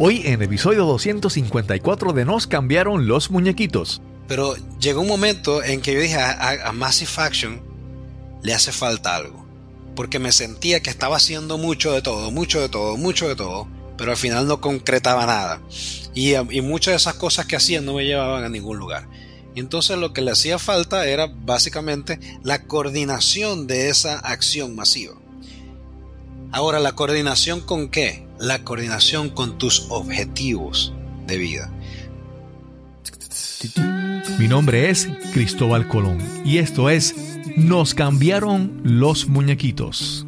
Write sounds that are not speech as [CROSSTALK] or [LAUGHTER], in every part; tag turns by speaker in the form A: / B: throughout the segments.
A: Hoy en episodio 254 de Nos cambiaron los muñequitos.
B: Pero llegó un momento en que yo dije a, Massive Action le hace falta algo. Porque me sentía que estaba haciendo mucho de todo, mucho de todo, mucho de todo, pero al final no concretaba nada. Y, muchas de esas cosas que hacían no me llevaban a ningún lugar. Entonces lo que le hacía falta era básicamente la coordinación de esa acción masiva. Ahora, ¿la coordinación con qué? La coordinación con tus objetivos de vida.
A: Mi nombre es Cristóbal Colón y esto es Nos cambiaron los muñequitos.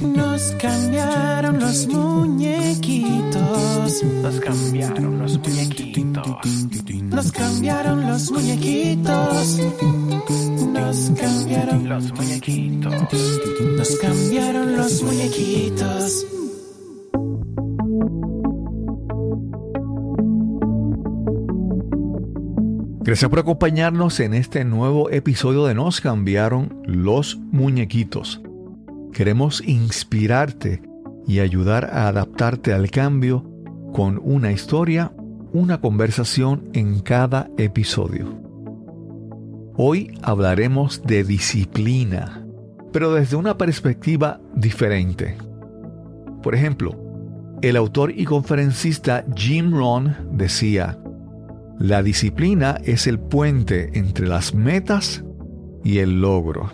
C: Nos cambiaron los muñequitos. Nos cambiaron los muñequitos. Nos cambiaron los muñequitos. Nos cambiaron los muñequitos. Nos cambiaron los muñequitos.
A: Gracias por acompañarnos en este nuevo episodio de Nos cambiaron los muñequitos. Queremos inspirarte y ayudar a adaptarte al cambio con una historia, una conversación en cada episodio. Hoy hablaremos de disciplina, pero desde una perspectiva diferente. Por ejemplo, el autor y conferencista Jim Rohn decía, la disciplina es el puente entre las metas y el logro.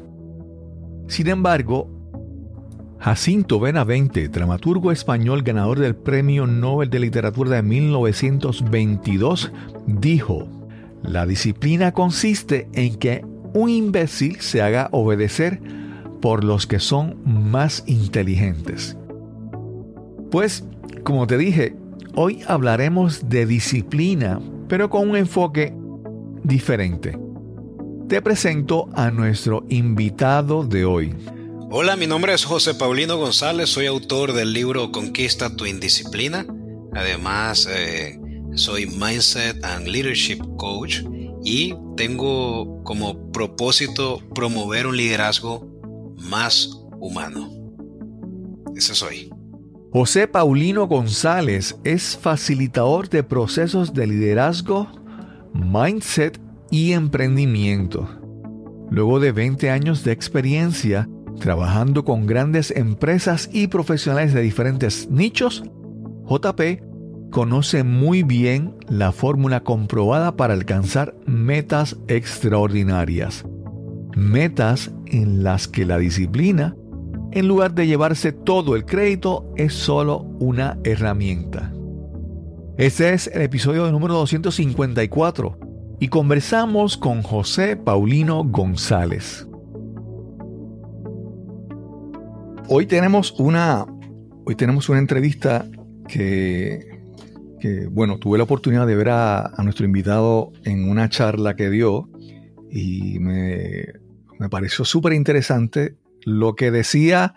A: Sin embargo, Jacinto Benavente, dramaturgo español ganador del Premio Nobel de Literatura de 1922, dijo, la disciplina consiste en que un imbécil se haga obedecer por los que son más inteligentes. Pues, como te dije, hoy hablaremos de disciplina, pero con un enfoque diferente. Te presento a nuestro invitado de hoy.
B: Hola, mi nombre es José Paulino González, soy autor del libro Conquista tu Indisciplina. Además, eh, soy Mindset and Leadership Coach y tengo como propósito promover un liderazgo más humano. Ese soy.
A: José Paulino González es facilitador de procesos de liderazgo, mindset y emprendimiento. Luego de 20 años de experiencia, Trabajando con grandes empresas y profesionales de diferentes nichos, JP conoce muy bien la fórmula comprobada para alcanzar metas extraordinarias. Metas en las que la disciplina, en lugar de llevarse todo el crédito, es solo una herramienta. Este es el episodio número 254 y conversamos con José Paulino González. Hoy tenemos una, hoy tenemos una entrevista que, bueno, tuve la oportunidad de ver a, nuestro invitado en una charla que dio y me, me pareció súper interesante lo que decía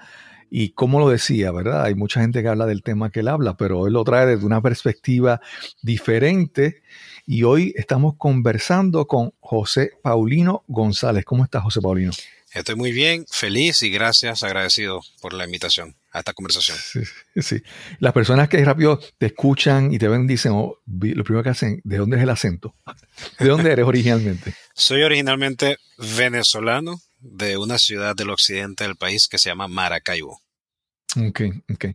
A: y cómo lo decía, ¿verdad? Hay mucha gente que habla del tema que él habla, pero él lo trae desde una perspectiva diferente. Y hoy estamos conversando con José Paulino González. ¿Cómo estás, José Paulino?
B: Estoy muy bien, feliz y gracias, agradecido por la invitación a esta conversación.
A: Sí, Las personas que rápido te escuchan y te ven dicen, oh, lo primero que hacen, ¿de dónde es el acento? [LAUGHS] ¿De dónde eres originalmente?
B: Soy originalmente venezolano de una ciudad del occidente del país que se llama Maracaibo.
A: Ok, ok.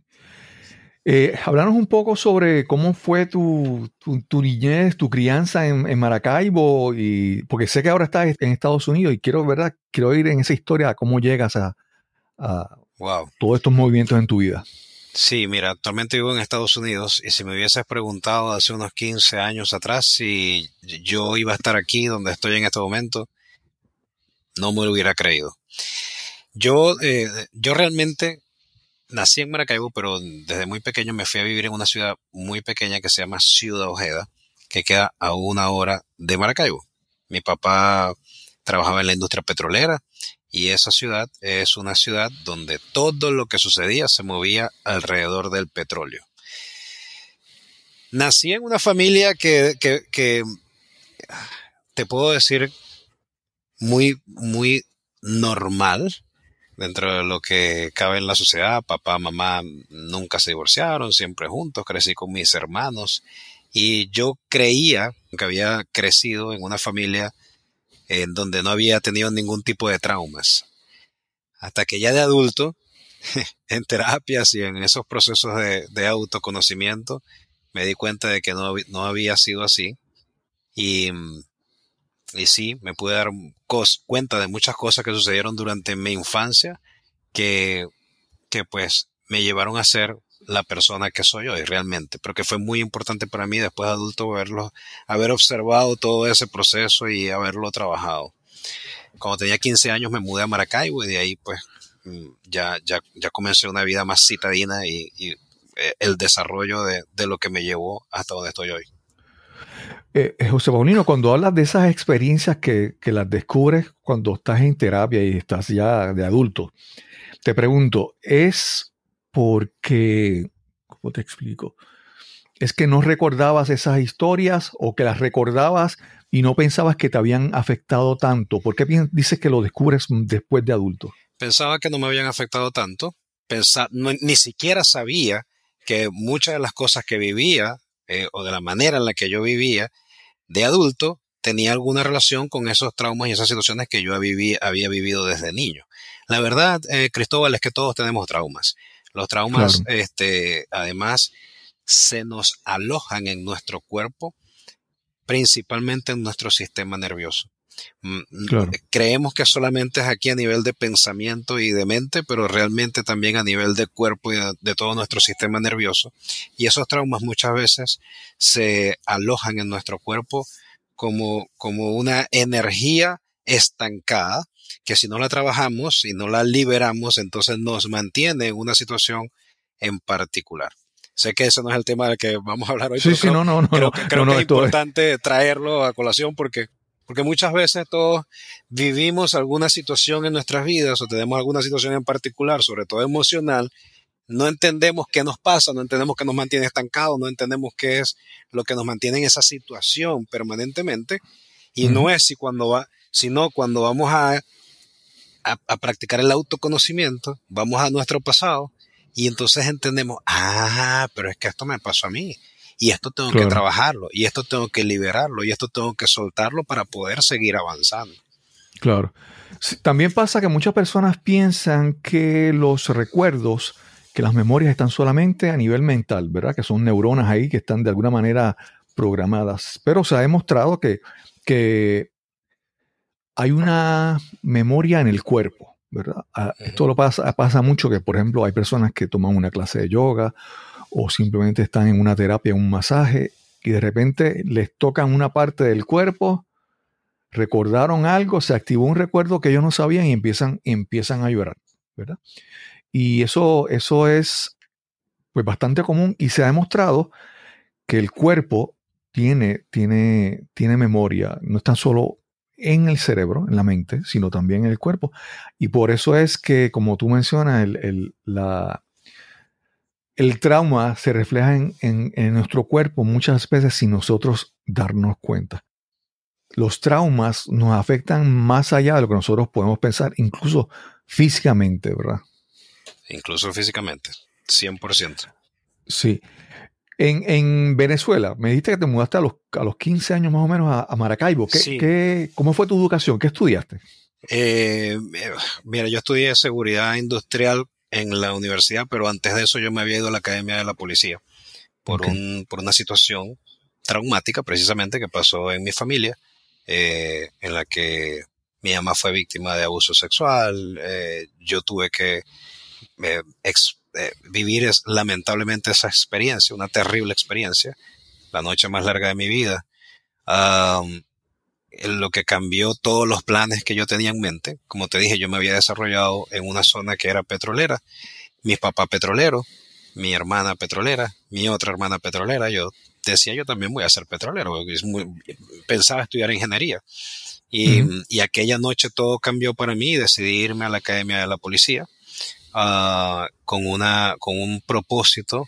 A: Eh, un poco sobre cómo fue tu, tu, niñez, tu crianza en, Maracaibo, y, porque sé que ahora estás en Estados Unidos y quiero, ¿verdad? quiero ir en esa historia, cómo llegas a, todos estos movimientos en tu vida.
B: Sí, mira, actualmente vivo en Estados Unidos y si me hubieses preguntado hace unos 15 años atrás si yo iba a estar aquí donde estoy en este momento, no me lo hubiera creído. Yo, eh, yo realmente nací en Maracaibo, pero desde muy pequeño me fui a vivir en una ciudad muy pequeña que se llama Ciudad Ojeda, que queda a una hora de Maracaibo. Mi papá trabajaba en la industria petrolera y esa ciudad es una ciudad donde todo lo que sucedía se movía alrededor del petróleo. Nací en una familia que, que te puedo decir muy, muy normal, dentro de lo que cabe en la sociedad. Papá, mamá nunca se divorciaron, siempre juntos, crecí con mis hermanos y yo creía que había crecido en una familia en donde no había tenido ningún tipo de traumas. Hasta que ya de adulto, [LAUGHS] en terapias y en esos procesos de, autoconocimiento, me di cuenta de que no, no había sido así. Y y sí, me pude dar cuenta de muchas cosas que sucedieron durante mi infancia que, que pues me llevaron a ser la persona que soy hoy realmente, pero que fue muy importante para mí después de adulto verlo, haber observado todo ese proceso y haberlo trabajado. Cuando tenía 15 años me mudé a Maracaibo y de ahí pues mm, ya, ya, ya comencé una vida más citadina y, eh, el desarrollo de, de lo que me llevó hasta donde estoy hoy.
A: Eh, eh, José Paulino, cuando hablas de esas experiencias que, las descubres cuando estás en terapia y estás ya de adulto, te pregunto, ¿es porque, ¿cómo te explico? ¿Es que no recordabas esas historias o que las recordabas y no pensabas que te habían afectado tanto? ¿Por qué dices que lo descubres después de adulto?
B: Pensaba que no me habían afectado tanto. ni siquiera sabía que muchas de las cosas que vivía eh, o de la manera en la que yo vivía de adulto tenía alguna relación con esos traumas y esas situaciones que yo había vivido desde niño. La verdad, eh, Cristóbal, es que todos tenemos traumas. Los traumas, este, además, se nos alojan en nuestro cuerpo, principalmente en nuestro sistema nervioso. Mm, mm, creemos que solamente es aquí a nivel de pensamiento y de mente, pero realmente también a nivel de cuerpo y de, todo nuestro sistema nervioso. Y esos traumas muchas veces se alojan en nuestro cuerpo como, como una energía estancada que si no la trabajamos y no la liberamos, entonces nos mantiene en una situación en particular. Sé que ese no es el tema del que vamos a hablar hoy,
A: sí, sí, no, no, no,
B: creo, que es importante traerlo a colación porque porque muchas veces todos vivimos alguna situación en nuestras vidas o tenemos alguna situación en particular, sobre todo emocional, no entendemos qué nos pasa, no entendemos qué nos mantiene estancados, no entendemos qué es lo que nos mantiene en esa situación permanentemente. Y no es si cuando va, sino cuando vamos a, a, practicar el autoconocimiento, vamos a nuestro pasado y entonces entendemos, ah, pero es que esto me pasó a mí y esto tengo que trabajarlo, y esto tengo que liberarlo, y esto tengo que soltarlo para poder seguir avanzando.
A: Claro. También pasa que muchas personas piensan que los recuerdos, que las memorias están solamente a nivel mental, ¿verdad? Que son neuronas ahí que están de alguna manera programadas. Pero se ha demostrado que, que hay una memoria en el cuerpo, ¿verdad? Ah, esto lo pasa, pasa mucho que, por ejemplo, hay personas que toman una clase de yoga o simplemente están en una terapia, un masaje, y de repente les tocan una parte del cuerpo, recordaron algo, se activó un recuerdo que ellos no sabían y empiezan, empiezan a llorar, ¿verdad? Y eso, eso es pues, bastante común y se ha demostrado que el cuerpo tiene, tiene, tiene memoria, no es tan solo en el cerebro, en la mente, sino también en el cuerpo. Y por eso es que, como tú mencionas, el, la, el trauma se refleja en, nuestro cuerpo muchas veces sin nosotros darnos cuenta. Los traumas nos afectan más allá de lo que nosotros podemos pensar, incluso físicamente, ¿verdad?
B: Incluso físicamente, 100%.
A: Sí. En, Venezuela, me dijiste que te mudaste a los, a los 15 años más o menos a, Maracaibo. ¿Qué, cómo fue tu educación? ¿Qué estudiaste?
B: Eh, mira, yo estudié seguridad industrial en la universidad, pero antes de eso yo me había ido a la Academia de la Policía por, un, por una situación traumática precisamente que pasó en mi familia, eh, en la que mi mamá fue víctima de abuso sexual, eh, yo tuve que eh, vivir lamentablemente esa experiencia, una terrible experiencia, la noche más larga de mi vida lo que cambió todos los planes que yo tenía en mente. Como te dije, yo me había desarrollado en una zona que era petrolera. Mi papá petrolero, mi hermana petrolera, mi otra hermana petrolera. Yo decía, yo también voy a ser petrolero. pensaba estudiar ingeniería. Y, aquella noche todo cambió para mí y decidí irme a la Academia de la Policía ah, con, una, con un propósito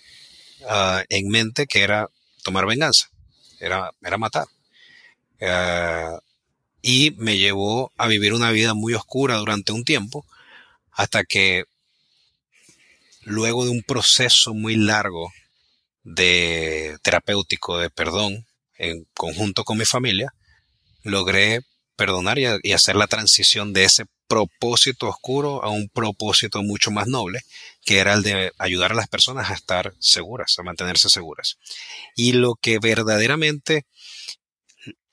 B: ah, en mente que era tomar venganza, era, era matar. Eh, y me llevó a vivir una vida muy oscura durante un tiempo, hasta que luego de un proceso muy largo de terapéutico de perdón en conjunto con mi familia, logré perdonar y, hacer la transición de ese propósito oscuro a un propósito mucho más noble, que era el de ayudar a las personas a estar seguras, a mantenerse seguras. Y lo que verdaderamente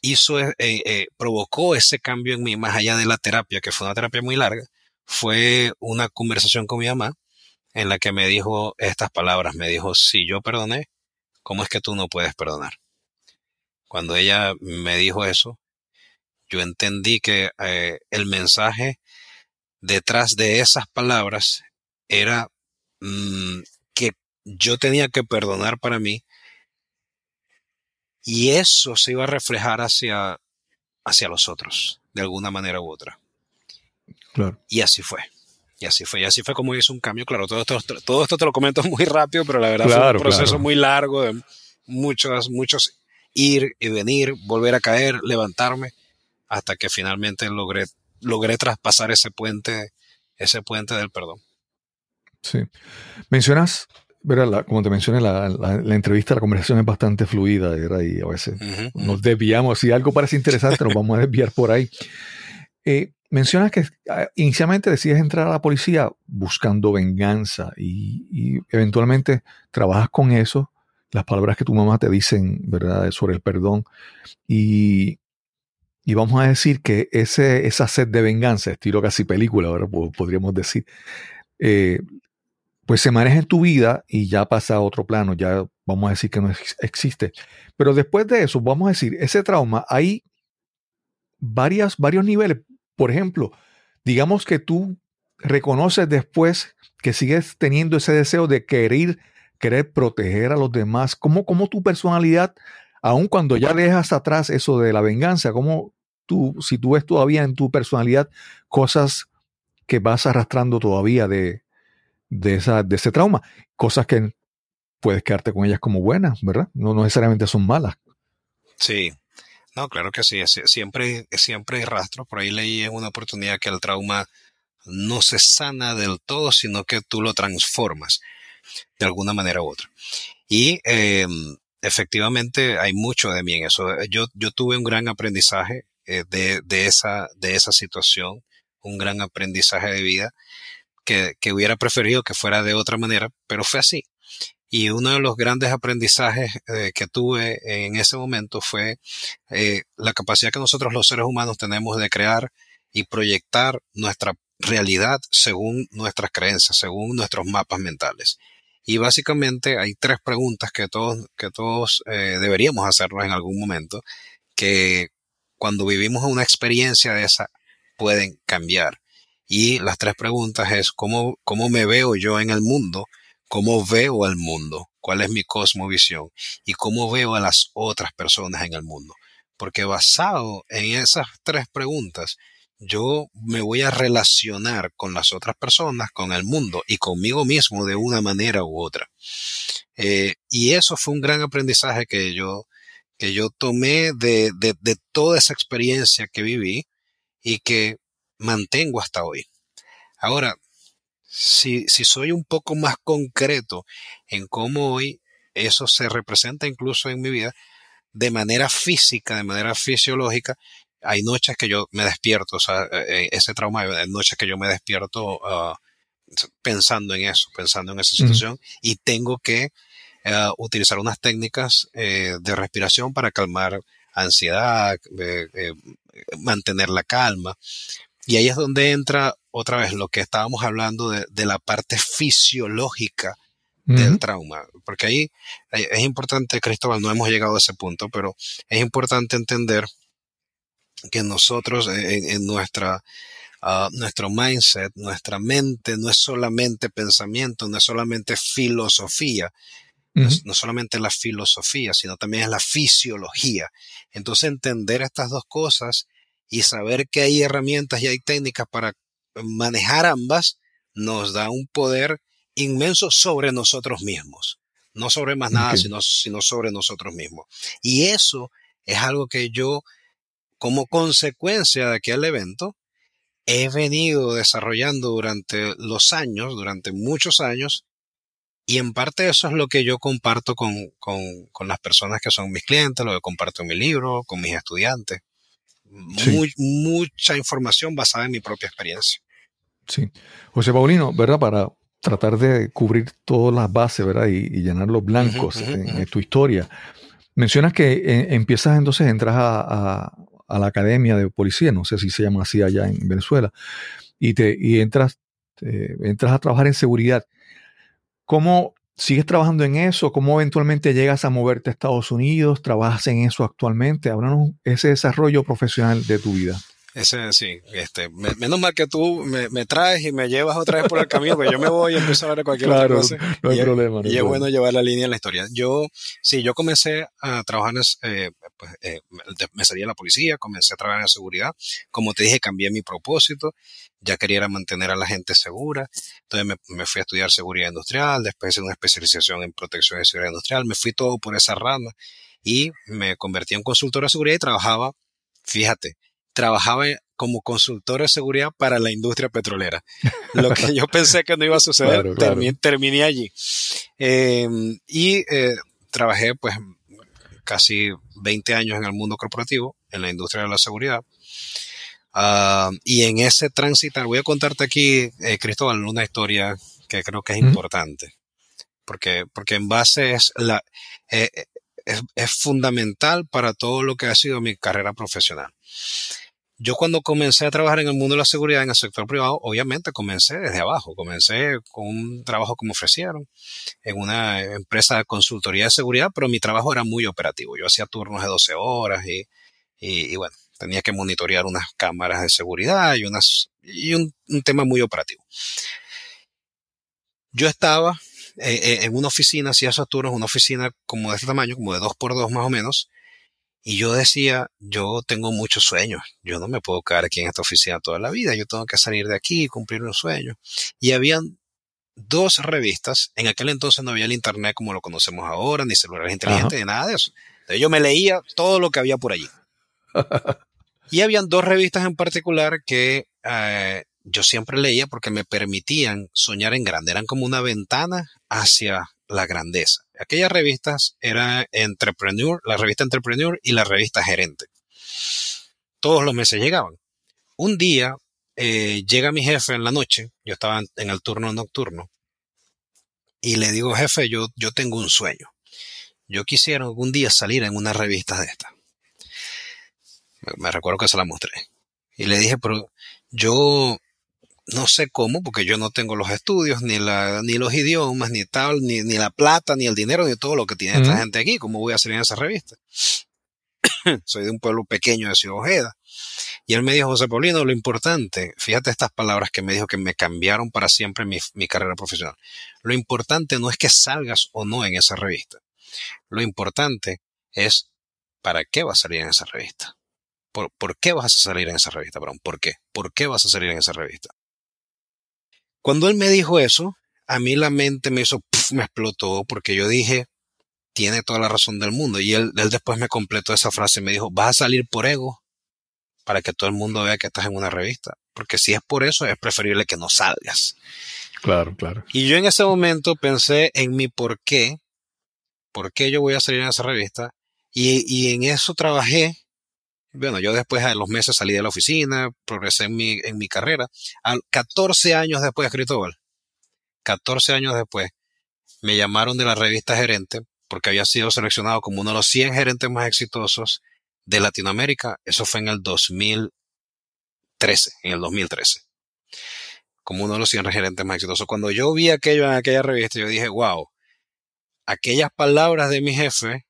B: hizo, eh, eh, provocó ese cambio en mí, más allá de la terapia, que fue una terapia muy larga, fue una conversación con mi mamá en la que me dijo estas palabras, me dijo, si yo perdoné, ¿cómo es que tú no puedes perdonar? Cuando ella me dijo eso, yo entendí que eh, el mensaje detrás de esas palabras era mm, que yo tenía que perdonar para mí y eso se iba a reflejar hacia, hacia los otros, de alguna manera u otra.
A: Claro.
B: Y así fue. Y así fue. Y así fue como hizo un cambio. Claro, todo esto, todo esto te lo comento [LAUGHS] muy rápido, pero la verdad fue un proceso muy largo de muchos, muchos ir y venir, volver a caer, levantarme, hasta que finalmente logré, logré traspasar ese puente, ese puente del perdón.
A: Sí. Mencionas como te mencioné, la, la, entrevista, la conversación es bastante fluida, Y a veces nos desviamos. Si algo parece interesante, nos vamos a desviar por ahí. Eh, mencionas que ah, inicialmente decides entrar a la policía buscando venganza y, eventualmente trabajas con eso, las palabras que tu mamá te dicen, ¿verdad?, sobre el perdón. Y, y vamos a decir que ese, esa sed de venganza, estilo casi película, ahora podríamos decir, eh, pues se maneja en tu vida y ya pasa a otro plano, ya vamos a decir que no existe. Pero después de eso, vamos a decir, ese trauma, hay varias, varios niveles. Por ejemplo, digamos que tú reconoces después que sigues teniendo ese deseo de querer, querer proteger a los demás. ¿Cómo, cómo tu personalidad, aun cuando ya dejas atrás eso de la venganza, cómo tú, si tú ves todavía en tu personalidad cosas que vas arrastrando todavía de, de, esa, de ese trauma. Cosas que puedes quedarte con ellas como buenas, ¿verdad? No, necesariamente son malas.
B: Sí, no, claro que sí. Siempre, siempre hay rastros. Por ahí leí en una oportunidad que el trauma no se sana del todo, sino que tú lo transformas de alguna manera u otra. Y em, efectivamente hay mucho de mí en eso. Yo, yo tuve un gran aprendizaje eh, de, de, esa, de esa situación, un gran aprendizaje de vida que, hubiera preferido que fuera de otra manera, pero fue así. Y uno de los grandes aprendizajes eh, que tuve en ese momento fue eh, la capacidad que nosotros los seres humanos tenemos de crear y proyectar nuestra realidad según nuestras creencias, según nuestros mapas mentales. Y básicamente hay tres preguntas que todos, que todos eh, deberíamos hacernos en algún momento, que cuando vivimos una experiencia de esa pueden cambiar. Y las tres preguntas es cómo, cómo me veo yo en el mundo, cómo veo al mundo, cuál es mi cosmovisión y cómo veo a las otras personas en el mundo. Porque basado en esas tres preguntas, yo me voy a relacionar con las otras personas, con el mundo y conmigo mismo de una manera u otra. Eh, y eso fue un gran aprendizaje que yo, que yo tomé de, de, de toda esa experiencia que viví y que mantengo hasta hoy. Ahora, si, si soy un poco más concreto en cómo hoy eso se representa incluso en mi vida, de manera física, de manera fisiológica, hay noches que yo me despierto, o sea, eh, eh, ese trauma, hay noches que yo me despierto ah, pensando en eso, pensando en esa situación y tengo que eh, utilizar unas técnicas de respiración para calmar ansiedad, mantener la calma. Y ahí es donde entra otra vez lo que estábamos hablando de, la parte fisiológica del trauma, porque ahí es importante, Cristóbal, no hemos llegado a ese punto, pero es importante entender que nosotros en, nuestra, ah, nuestro mindset, nuestra mente no es solamente pensamiento, no es solamente filosofía, no, no, solamente la filosofía, sino también es la fisiología. Entonces entender estas dos cosas y saber que hay herramientas y hay técnicas para manejar ambas nos da un poder inmenso sobre nosotros mismos. No sobre más nada, sino, sino sobre nosotros mismos. Y eso es algo que yo, como consecuencia de aquel evento, he venido desarrollando durante los años, durante muchos años, y en parte eso es lo que yo comparto con, con, con las personas que son mis clientes, lo que comparto en mi libro, con mis estudiantes. Muy, mucha información basada en mi propia experiencia.
A: Sí. José Paulino, ¿verdad? Para tratar de cubrir todas las bases, ¿verdad? Y, llenar los blancos en, tu historia. Mencionas que eh, empiezas entonces, entras a, a, la academia de policía, no sé si se llama así allá en Venezuela, y, te, y entras, entras a trabajar en seguridad. ¿Cómo sigues trabajando en eso? ¿Cómo eventualmente llegas a moverte a Estados Unidos? ¿Trabajas en eso actualmente? Háblanos ese desarrollo profesional de tu vida.
B: Ese sí, este, menos mal que tú me, traes y me llevas otra vez por el camino, porque yo me voy y empiezo a ver cualquier
A: otra
B: cosa.
A: No hay problema.
B: y es bueno llevar la línea en la historia. Yo, sí, yo comencé a trabajar, eh, pues, eh, me salí a la policía, comencé a trabajar en seguridad. Como te dije, cambié mi propósito. Ya quería mantener a la gente segura. Entonces me, me fui a estudiar seguridad industrial, después hice una especialización en protección de seguridad industrial. Me fui todo por esa rama y me convertí en consultor de seguridad y trabajaba, fíjate, trabajaba como consultor de seguridad para la industria petrolera. Lo que yo pensé que no iba a suceder, Terminé, allí. Em, y eh, trabajé pues casi 20 años en el mundo corporativo, en la industria de la seguridad. Ah, y en ese tránsito, voy a contarte aquí, eh, Cristóbal, una historia que creo que es importante. Porque, porque en base es la, eh, es, es fundamental para todo lo que ha sido mi carrera profesional. Yo cuando comencé a trabajar en el mundo de la seguridad en el sector privado, obviamente comencé desde abajo, comencé con un trabajo que me ofrecieron en una empresa de consultoría de seguridad, pero mi trabajo era muy operativo. Yo hacía turnos de 12 horas y, y, bueno, tenía que monitorear unas cámaras de seguridad y, un, tema muy operativo. Yo estaba eh, eh, en una oficina, hacía esos turnos, una oficina como de este tamaño, como de 2 por 2 más o menos, y yo decía, yo tengo muchos sueños, yo no me puedo quedar aquí en esta oficina toda la vida, yo tengo que salir de aquí y cumplir un sueño. Y habían dos revistas, en aquel entonces no había el Internet como lo conocemos ahora, ni celulares inteligentes, ni nada de eso. Entonces yo me leía todo lo que había por allí. [LAUGHS] y habían dos revistas en particular que eh, yo siempre leía porque me permitían soñar en grande, eran como una ventana hacia la grandeza. Aquellas revistas eran Entrepreneur, la revista Entrepreneur y la revista Gerente. Todos los meses llegaban. Un día eh, llega mi jefe en la noche, yo estaba en el turno nocturno, y le digo, jefe, yo, yo tengo un sueño. Yo quisiera algún día salir en una revista de esta. me recuerdo que se la mostré. Y le dije, pero yo no sé cómo, porque yo no tengo los estudios, ni, la, ni los idiomas, ni tal, ni, ni la plata, ni el dinero, ni todo lo que tiene esta gente aquí. ¿Cómo voy a salir en esa revista? [COUGHS] Soy de un pueblo pequeño de Ciudad Ojeda. Y él me dijo, José Paulino, lo importante, fíjate estas palabras que me dijo que me cambiaron para siempre mi, mi carrera profesional. Lo importante no es que salgas o no en esa revista. Lo importante es para qué vas a salir en esa revista. ¿Por, ¿Por, qué vas a salir en esa revista, Brown? ¿Por qué? ¿Por qué vas a salir en esa revista? Cuando él me dijo eso, a mí la mente me hizo, me explotó porque yo dije, tiene toda la razón del mundo. Y él, él después me completó esa frase y me dijo, vas a salir por ego para que todo el mundo vea que estás en una revista. Porque si es por eso, es preferible que no salgas.
A: Claro, claro.
B: Y yo en ese momento pensé en mi por qué, por qué yo voy a salir en esa revista. Y, y en eso trabajé bueno, yo después de los meses salí de la oficina, progresé en mi, en mi carrera. A 14 años después, Cristóbal, 14 años después, me llamaron de la revista Gerente porque había sido seleccionado como uno de los 100 gerentes más exitosos de Latinoamérica. Eso fue en el 2013, en el 2013. Como uno de los 100 gerentes más exitosos. Cuando yo vi aquello en aquella revista, yo dije, wow, aquellas palabras de mi jefe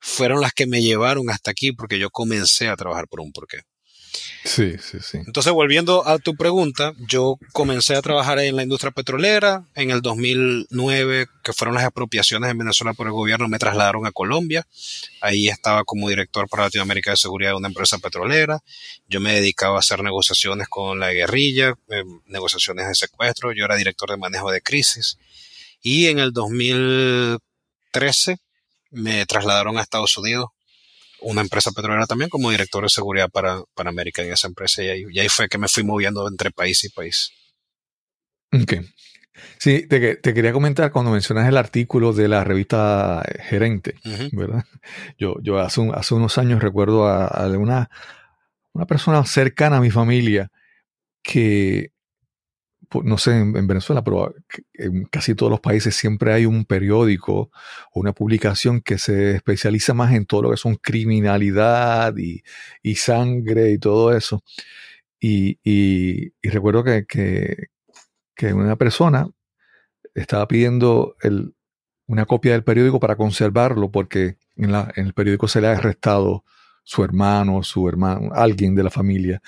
B: fueron las que me llevaron hasta aquí porque yo comencé a trabajar por un porqué.
A: Sí, sí, sí.
B: Entonces, volviendo a tu pregunta, yo comencé a trabajar en la industria petrolera. En el 2009, que fueron las expropiaciones en Venezuela por el gobierno, me trasladaron a Colombia. Ahí estaba como director para Latinoamérica de Seguridad de una empresa petrolera. Yo me dedicaba a hacer negociaciones con la guerrilla, eh, negociaciones de secuestro. Yo era director de manejo de crisis. Y en el 2013 me trasladaron a Estados Unidos una empresa petrolera también como director de seguridad para, para América en esa empresa. Y ahí, y ahí fue que me fui moviendo entre país y país.
A: Ok. Sí, te, te, quería comentar cuando mencionas el artículo de la revista Gerente, uh -huh. ¿verdad? Yo, yo hace, un, hace, unos años recuerdo a, a, una, una persona cercana a mi familia que, no sé, en, en, Venezuela, pero en casi todos los países siempre hay un periódico o una publicación que se especializa más en todo lo que son criminalidad y, y sangre y todo eso. Y, y, y recuerdo que, que, que una persona estaba pidiendo el, una copia del periódico para conservarlo porque en, la, en, el periódico se le ha arrestado su hermano, su hermano, alguien de la familia.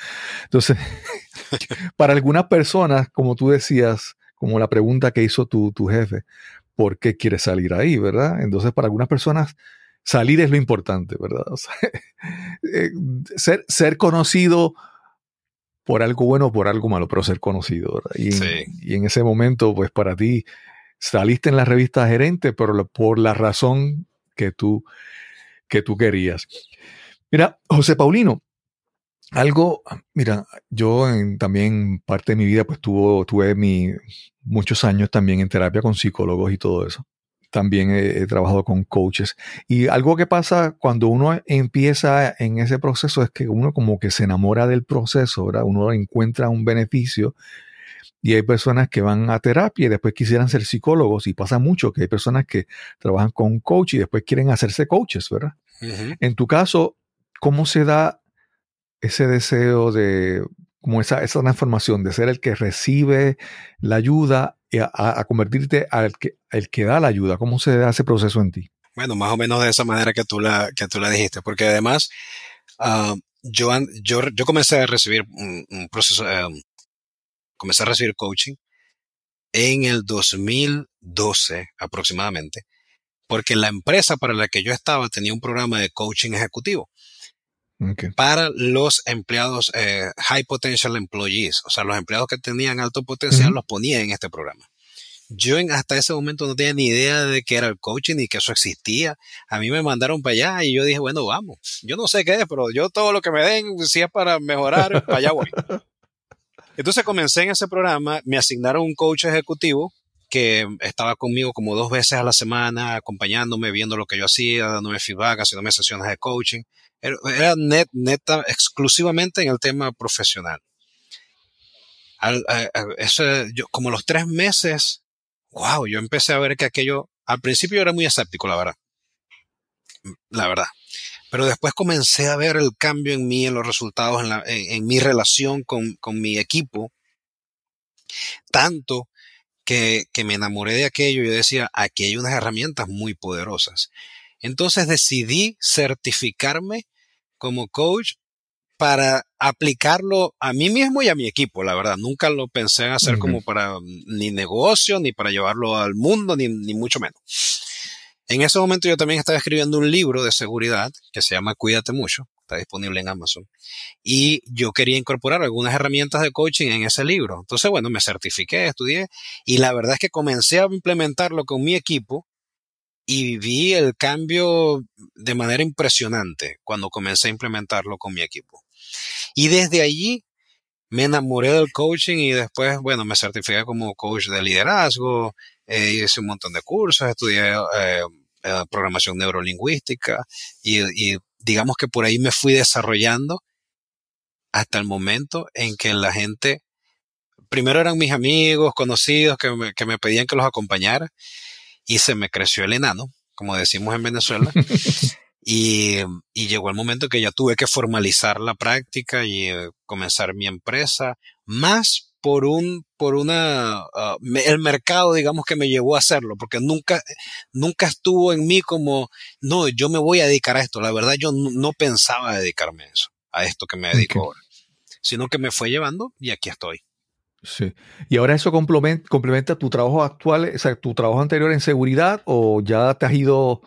A: Entonces, [LAUGHS] para algunas personas, como tú decías, como la pregunta que hizo tu, tu jefe, ¿por qué quieres salir ahí, verdad? Entonces, para algunas personas, salir es lo importante, ¿verdad? O sea, [LAUGHS] eh, ser, ser conocido por algo bueno o por algo malo, pero ser conocido. ¿verdad? Y, sí. y, en ese momento, pues para ti, saliste en la revista gerente, pero por la razón que tú, que tú querías. Mira, José Paulino, algo, mira, yo en, también parte de mi vida, pues tuvo, tuve mi, muchos años también en terapia con psicólogos y todo eso. También he, he, trabajado con coaches. Y algo que pasa cuando uno empieza en ese proceso es que uno como que se enamora del proceso, ¿verdad? Uno encuentra un beneficio. Y hay personas que van a terapia y después quisieran ser psicólogos. Y pasa mucho que hay personas que trabajan con un coach y después quieren hacerse coaches, ¿verdad? Uh -huh. En tu caso, ¿cómo se da ese deseo de, como esa, esa transformación, de ser el que recibe la ayuda a, a convertirte al que, el que da la ayuda? ¿Cómo se da ese proceso en ti?
B: Bueno, más o menos de esa manera que tú la, que tú la dijiste, porque además uh, yo, yo, yo comencé a recibir un, proceso, um, comencé a recibir coaching en el 2012 aproximadamente, porque la empresa para la que yo estaba tenía un programa de coaching ejecutivo. Okay. Para los empleados eh, high potential employees, o sea, los empleados que tenían alto potencial uh -huh. los ponía en este programa. Yo en, hasta ese momento no tenía ni idea de qué era el coaching ni que eso existía. A mí me mandaron para allá y yo dije, bueno, vamos. Yo no sé qué es, pero yo todo lo que me den, si es para mejorar, para allá voy. [LAUGHS] Entonces comencé en ese programa, me asignaron un coach ejecutivo que estaba conmigo como dos veces a la semana, acompañándome, viendo lo que yo hacía, dándome feedback, haciéndome sesiones de coaching era net, neta exclusivamente en el tema profesional. Al, a, yo, como los tres meses, wow, yo empecé a ver que aquello, al principio yo era muy escéptico, la verdad. La verdad. Pero después comencé a ver el cambio en mí, en los resultados, en, la, en mi relación con, con, mi equipo. Tanto que, que me enamoré de aquello. Yo decía, aquí hay unas herramientas muy poderosas. Entonces decidí certificarme como coach para aplicarlo a mí mismo y a mi equipo, la verdad. Nunca lo pensé en hacer uh -huh. como para ni negocio, ni para llevarlo al mundo, ni, ni, mucho menos. En ese momento yo también estaba escribiendo un libro de seguridad que se llama Cuídate mucho, está disponible en Amazon, y yo quería incorporar algunas herramientas de coaching en ese libro. Entonces, bueno, me certifiqué, estudié, y la verdad es que comencé a implementarlo con mi equipo y vi el cambio de manera impresionante cuando comencé a implementarlo con mi equipo. Y desde allí me enamoré del coaching y después, bueno, me certifiqué como coach de liderazgo, eh, hice un montón de cursos, estudié eh, eh, programación neurolingüística y, y digamos que por ahí me fui desarrollando hasta el momento en que la gente, primero eran mis amigos, conocidos, que me, que me pedían que los acompañara y se me creció el enano, como decimos en Venezuela. [LAUGHS] y, y, llegó el momento que ya tuve que formalizar la práctica y uh, comenzar mi empresa, más por un, por una, uh, me, el mercado, digamos, que me llevó a hacerlo, porque nunca, nunca estuvo en mí como, no, yo me voy a dedicar a esto. La verdad, yo no, no pensaba dedicarme a eso, a esto que me dedico okay. ahora, sino que me fue llevando y aquí estoy.
A: Sí. ¿Y ahora eso complementa, complementa tu trabajo actual, o sea, tu trabajo anterior en seguridad o ya te has ido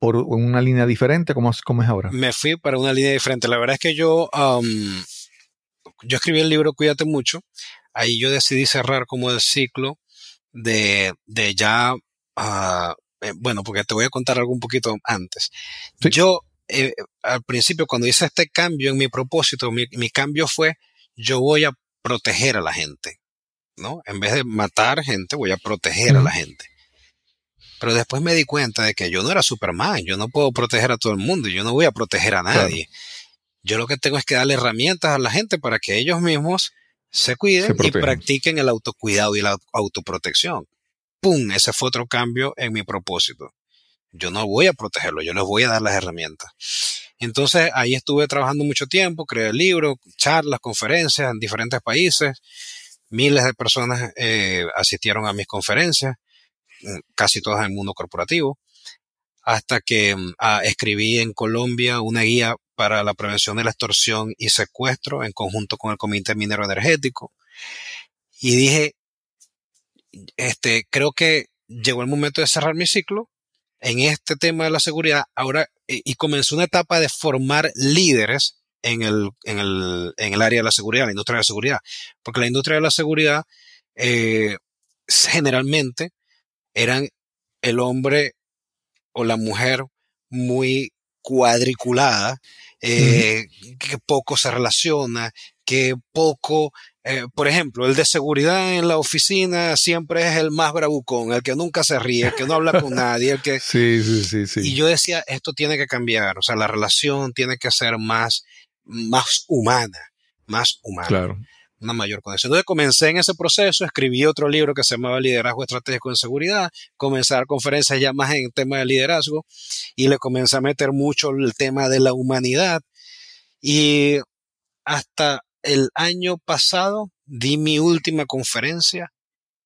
A: por una línea diferente? ¿Cómo, cómo es ahora?
B: Me fui para una línea diferente. La verdad es que yo, um, yo escribí el libro Cuídate mucho. Ahí yo decidí cerrar como el ciclo de, de ya, uh, eh, bueno, porque te voy a contar algo un poquito antes. ¿Sí? Yo eh, al principio cuando hice este cambio en mi propósito, mi, mi cambio fue yo voy a proteger a la gente, ¿no? En vez de matar gente, voy a proteger a la gente. Pero después me di cuenta de que yo no era Superman, yo no puedo proteger a todo el mundo, yo no voy a proteger a nadie. Yo lo que tengo es que darle herramientas a la gente para que ellos mismos se cuiden y practiquen el autocuidado y la autoprotección. ¡Pum! Ese fue otro cambio en mi propósito. Yo no voy a protegerlo, yo les voy a dar las herramientas. Entonces ahí estuve trabajando mucho tiempo, creé el libro, charlas, conferencias en diferentes países. Miles de personas eh, asistieron a mis conferencias, mm, casi todas en el mundo corporativo, hasta que mm, ah, escribí en Colombia una guía para la prevención de la extorsión y secuestro en conjunto con el Comité Minero Energético. Y dije, este, creo que llegó el momento de cerrar mi ciclo en este tema de la seguridad. Ahora, y, comenzó una etapa de formar líderes en el, en el, en el área de la seguridad, la industria de la seguridad. Porque la industria de la seguridad, eh, generalmente eran el hombre o la mujer muy cuadriculada, eh, que poco se relaciona, que poco, eh, por ejemplo, el de seguridad en la oficina siempre es el más bravucón, el que nunca se ríe, el que no habla con [LAUGHS] nadie, el que...
A: Sí, sí, sí, sí.
B: Y yo decía, esto tiene que cambiar, o sea, la relación tiene que ser más, más humana, más humana. Claro una mayor conexión. Entonces comencé en ese proceso, escribí otro libro que se llamaba Liderazgo Estratégico en Seguridad, comencé a dar conferencias ya más en tema de liderazgo y le comencé a meter mucho el tema de la humanidad. Y hasta el año pasado di mi última conferencia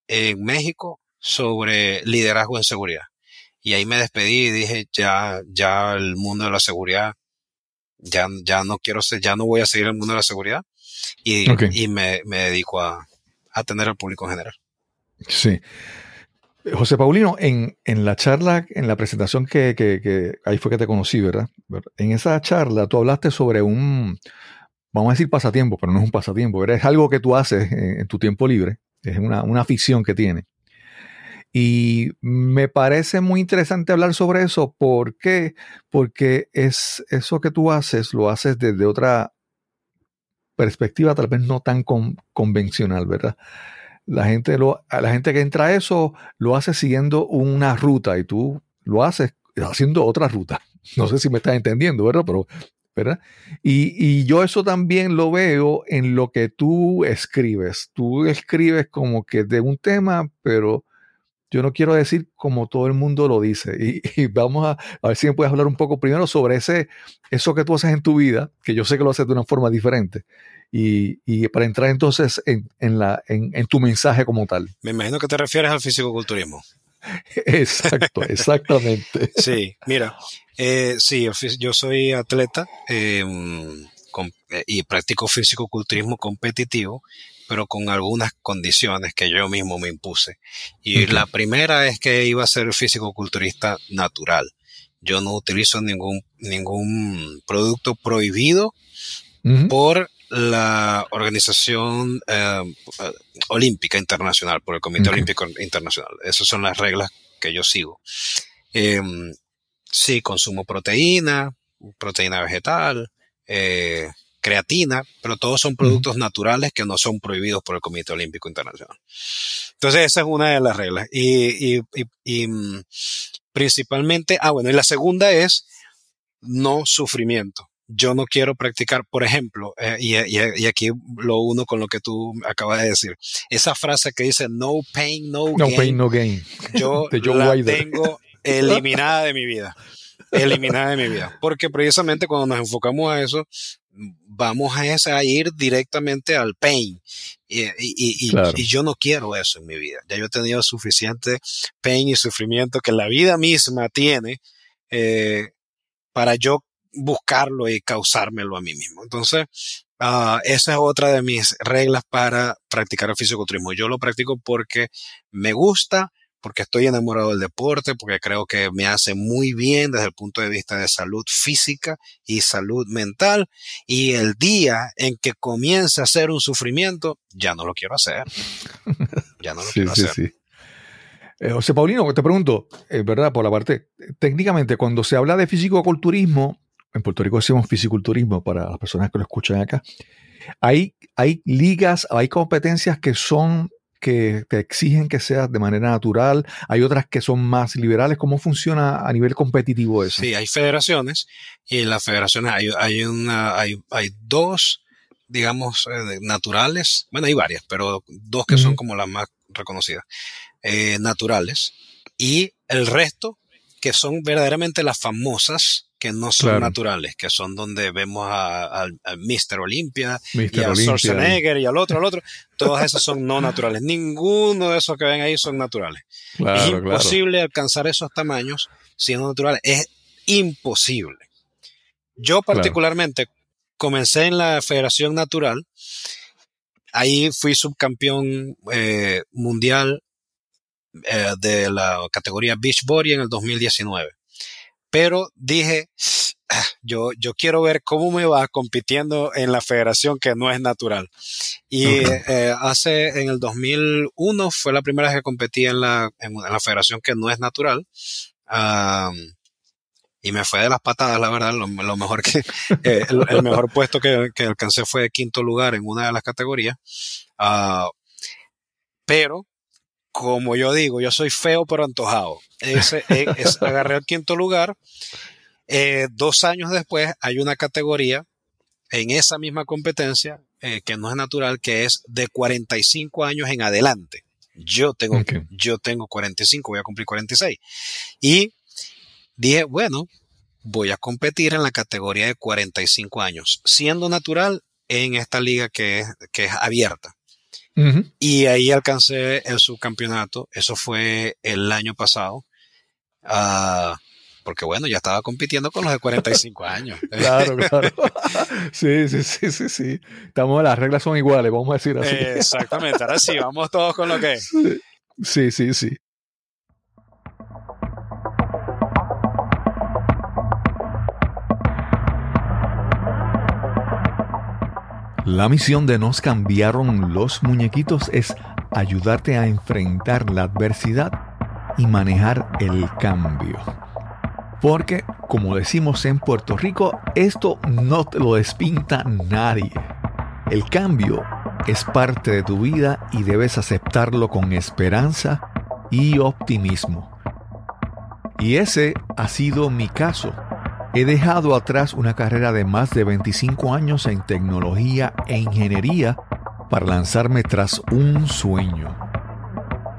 B: en México sobre liderazgo en seguridad. Y ahí me despedí y dije, ya, ya el mundo de la seguridad, ya, ya no quiero ser, ya no voy a seguir el mundo de la seguridad y, y me, me, dedico a, a atender al público en general.
A: Sí. José Paulino, en, en, la charla, en la presentación que, que, que, ahí fue que te conocí, ¿verdad? En esa charla tú hablaste sobre un, vamos a decir pasatiempo, pero no es un pasatiempo, es algo que tú haces en, tu tiempo libre, es una, una afición que tiene. Y me parece muy interesante hablar sobre eso. ¿Por qué? Porque es eso que tú haces, lo haces desde otra perspectiva tal vez no tan convencional, ¿verdad? La gente, lo, la gente que entra a eso lo hace siguiendo una ruta y tú lo haces haciendo otra ruta. [LAUGHS] No sé si me estás entendiendo, ¿verdad? Pero ¿verdad? Y, y, yo eso también lo veo en lo que tú escribes. Tú escribes como que de un tema, pero yo no quiero decir como todo el mundo lo dice. Y, vamos a, a, ver si me puedes hablar un poco primero sobre ese, eso que tú haces en tu vida, que yo sé que lo haces de una forma diferente. Y, y para entrar entonces en, en la, en, en, tu mensaje como tal.
B: Me imagino que te refieres al fisicoculturismo. [LAUGHS]
A: Exacto, exactamente. [LAUGHS]
B: sí, mira, eh, sí, yo soy atleta em, eh, y practico físico-culturismo competitivo, pero con algunas condiciones que yo mismo me impuse. Y la primera es que iba a ser físico-culturista natural. Yo no utilizo ningún, ningún producto prohibido por la Organización em, eh, Olímpica Internacional, por el Comité Olímpico Internacional. Esas son las reglas que yo sigo. Eh, Sí, consumo proteína, proteína vegetal, eh, creatina, pero todos son productos naturales que no son prohibidos por el Comité Olímpico Internacional. Entonces, esa es una de las reglas. Y, y, y, mm, principalmente, ah, bueno, y la segunda es no sufrimiento. Yo no quiero practicar, por ejemplo, eh, y, aquí lo uno con lo que tú acabas de decir, esa frase que dice no pain, no,
A: no Pain, no gain.
B: Yo [LAUGHS] la tengo eliminada de mi vida. Eliminada de mi vida. Porque precisamente cuando nos enfocamos a eso, vamos a, ir directamente al pain. Y, y, y, yo no quiero eso en mi vida. Ya yo he tenido suficiente pain y sufrimiento que la vida misma tiene eh, para yo buscarlo y causármelo a mí mismo. Entonces, uh, esa es otra de mis reglas para practicar el fisiculturismo. Yo lo practico porque me gusta, porque estoy enamorado del deporte, porque creo que me hace muy bien desde el punto de vista de salud física y salud mental. Y el día en que comience a ser un sufrimiento, ya no lo quiero hacer. [LAUGHS] Ya no lo quiero hacer. Sí.
A: Eh, José Paulino, te pregunto, es eh, ¿verdad? Por la parte, técnicamente, cuando se habla de físico-culturismo, en Puerto Rico decimos fisiculturismo para las personas que lo escuchan acá. Hay, hay ligas, hay competencias que son que te exigen que seas de manera natural, hay otras que son más liberales. ¿Cómo funciona a nivel competitivo eso?
B: Sí, hay federaciones y en las federaciones hay, hay, una, hay, hay dos, digamos, eh, naturales. Bueno, hay varias, pero dos que son como las más reconocidas. Eh, naturales. Y el resto, que son verdaderamente las famosas, que no son naturales, que son donde vemos al Mr. Olympia y al Schwarzenegger y al otro, al otro. Todas esas son no naturales. Ninguno de esos que ven ahí son naturales. es imposible alcanzar esos tamaños siendo naturales. Es imposible. Yo particularmente comencé en la Federación Natural. Ahí fui subcampeón eh, mundial eh, de la categoría Beachbody en el 2019 pero dije, ah, yo, yo quiero ver cómo me va compitiendo en la federación que no es natural. Y eh, hace, en el 2001 fue la primera vez que competí en la, en, la federación que no es natural. y me fue de las patadas, la verdad. Lo, mejor que, [LAUGHS] eh, el, mejor puesto que, que, alcancé fue quinto lugar en una de las categorías. Ah, pero como yo digo, yo soy feo pero antojado. Ese, [LAUGHS] es, agarré el quinto lugar. Eh, dos años después hay una categoría en esa misma competencia eh, que no es natural, que es de 45 años en adelante. Yo tengo, yo tengo 45, voy a cumplir 46. Y dije, bueno, voy a competir en la categoría de 45 años, siendo natural en esta liga que que es abierta. Y ahí alcancé el subcampeonato. Eso fue el año pasado. Ah, porque bueno, ya estaba compitiendo con los de 45 [LAUGHS] años.
A: claro, claro. [LAUGHS] Sí, sí, sí, sí, sí. Estamos, las reglas son iguales, vamos a decir así.
B: exactamente, ahora sí, vamos todos con lo que es.
A: Sí, sí, sí. La misión de Nos cambiaron los muñequitos es ayudarte a enfrentar la adversidad y manejar el cambio. Porque, como decimos en Puerto Rico, esto no te lo despinta nadie. El cambio es parte de tu vida y debes aceptarlo con esperanza y optimismo. Y ese ha sido mi caso. He dejado atrás una carrera de más de 25 años en tecnología e ingeniería para lanzarme tras un sueño.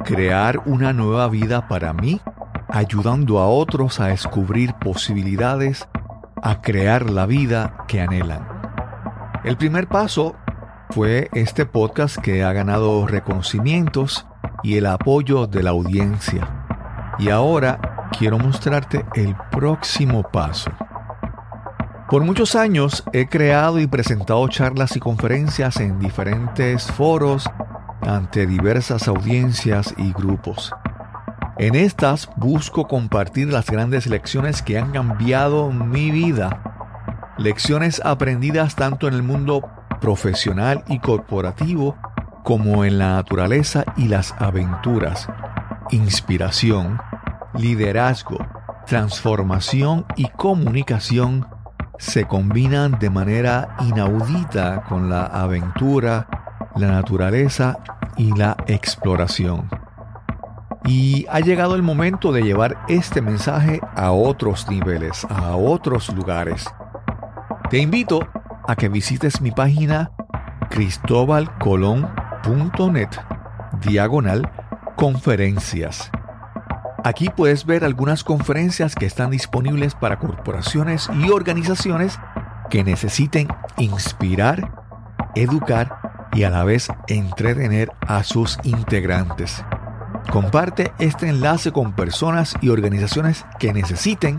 A: Crear una nueva vida para mí, ayudando a otros a descubrir posibilidades, a crear la vida que anhelan. El primer paso fue este podcast que ha ganado reconocimientos y el apoyo de la audiencia. Y ahora quiero mostrarte el próximo paso. Por muchos años he creado y presentado charlas y conferencias en diferentes foros ante diversas audiencias y grupos. En estas busco compartir las grandes lecciones que han cambiado mi vida, lecciones aprendidas tanto en el mundo profesional y corporativo como en la naturaleza y las aventuras, inspiración, liderazgo, transformación y comunicación se combinan de manera inaudita con la aventura, la naturaleza y la exploración. Y ha llegado el momento de llevar este mensaje a otros niveles, a otros lugares. Te invito a que visites mi página cristobalcolón.net diagonal conferencias Aquí puedes ver algunas conferencias que están disponibles para corporaciones y organizaciones que necesiten inspirar, educar y a la vez entretener a sus integrantes. Comparte este enlace con personas y organizaciones que necesiten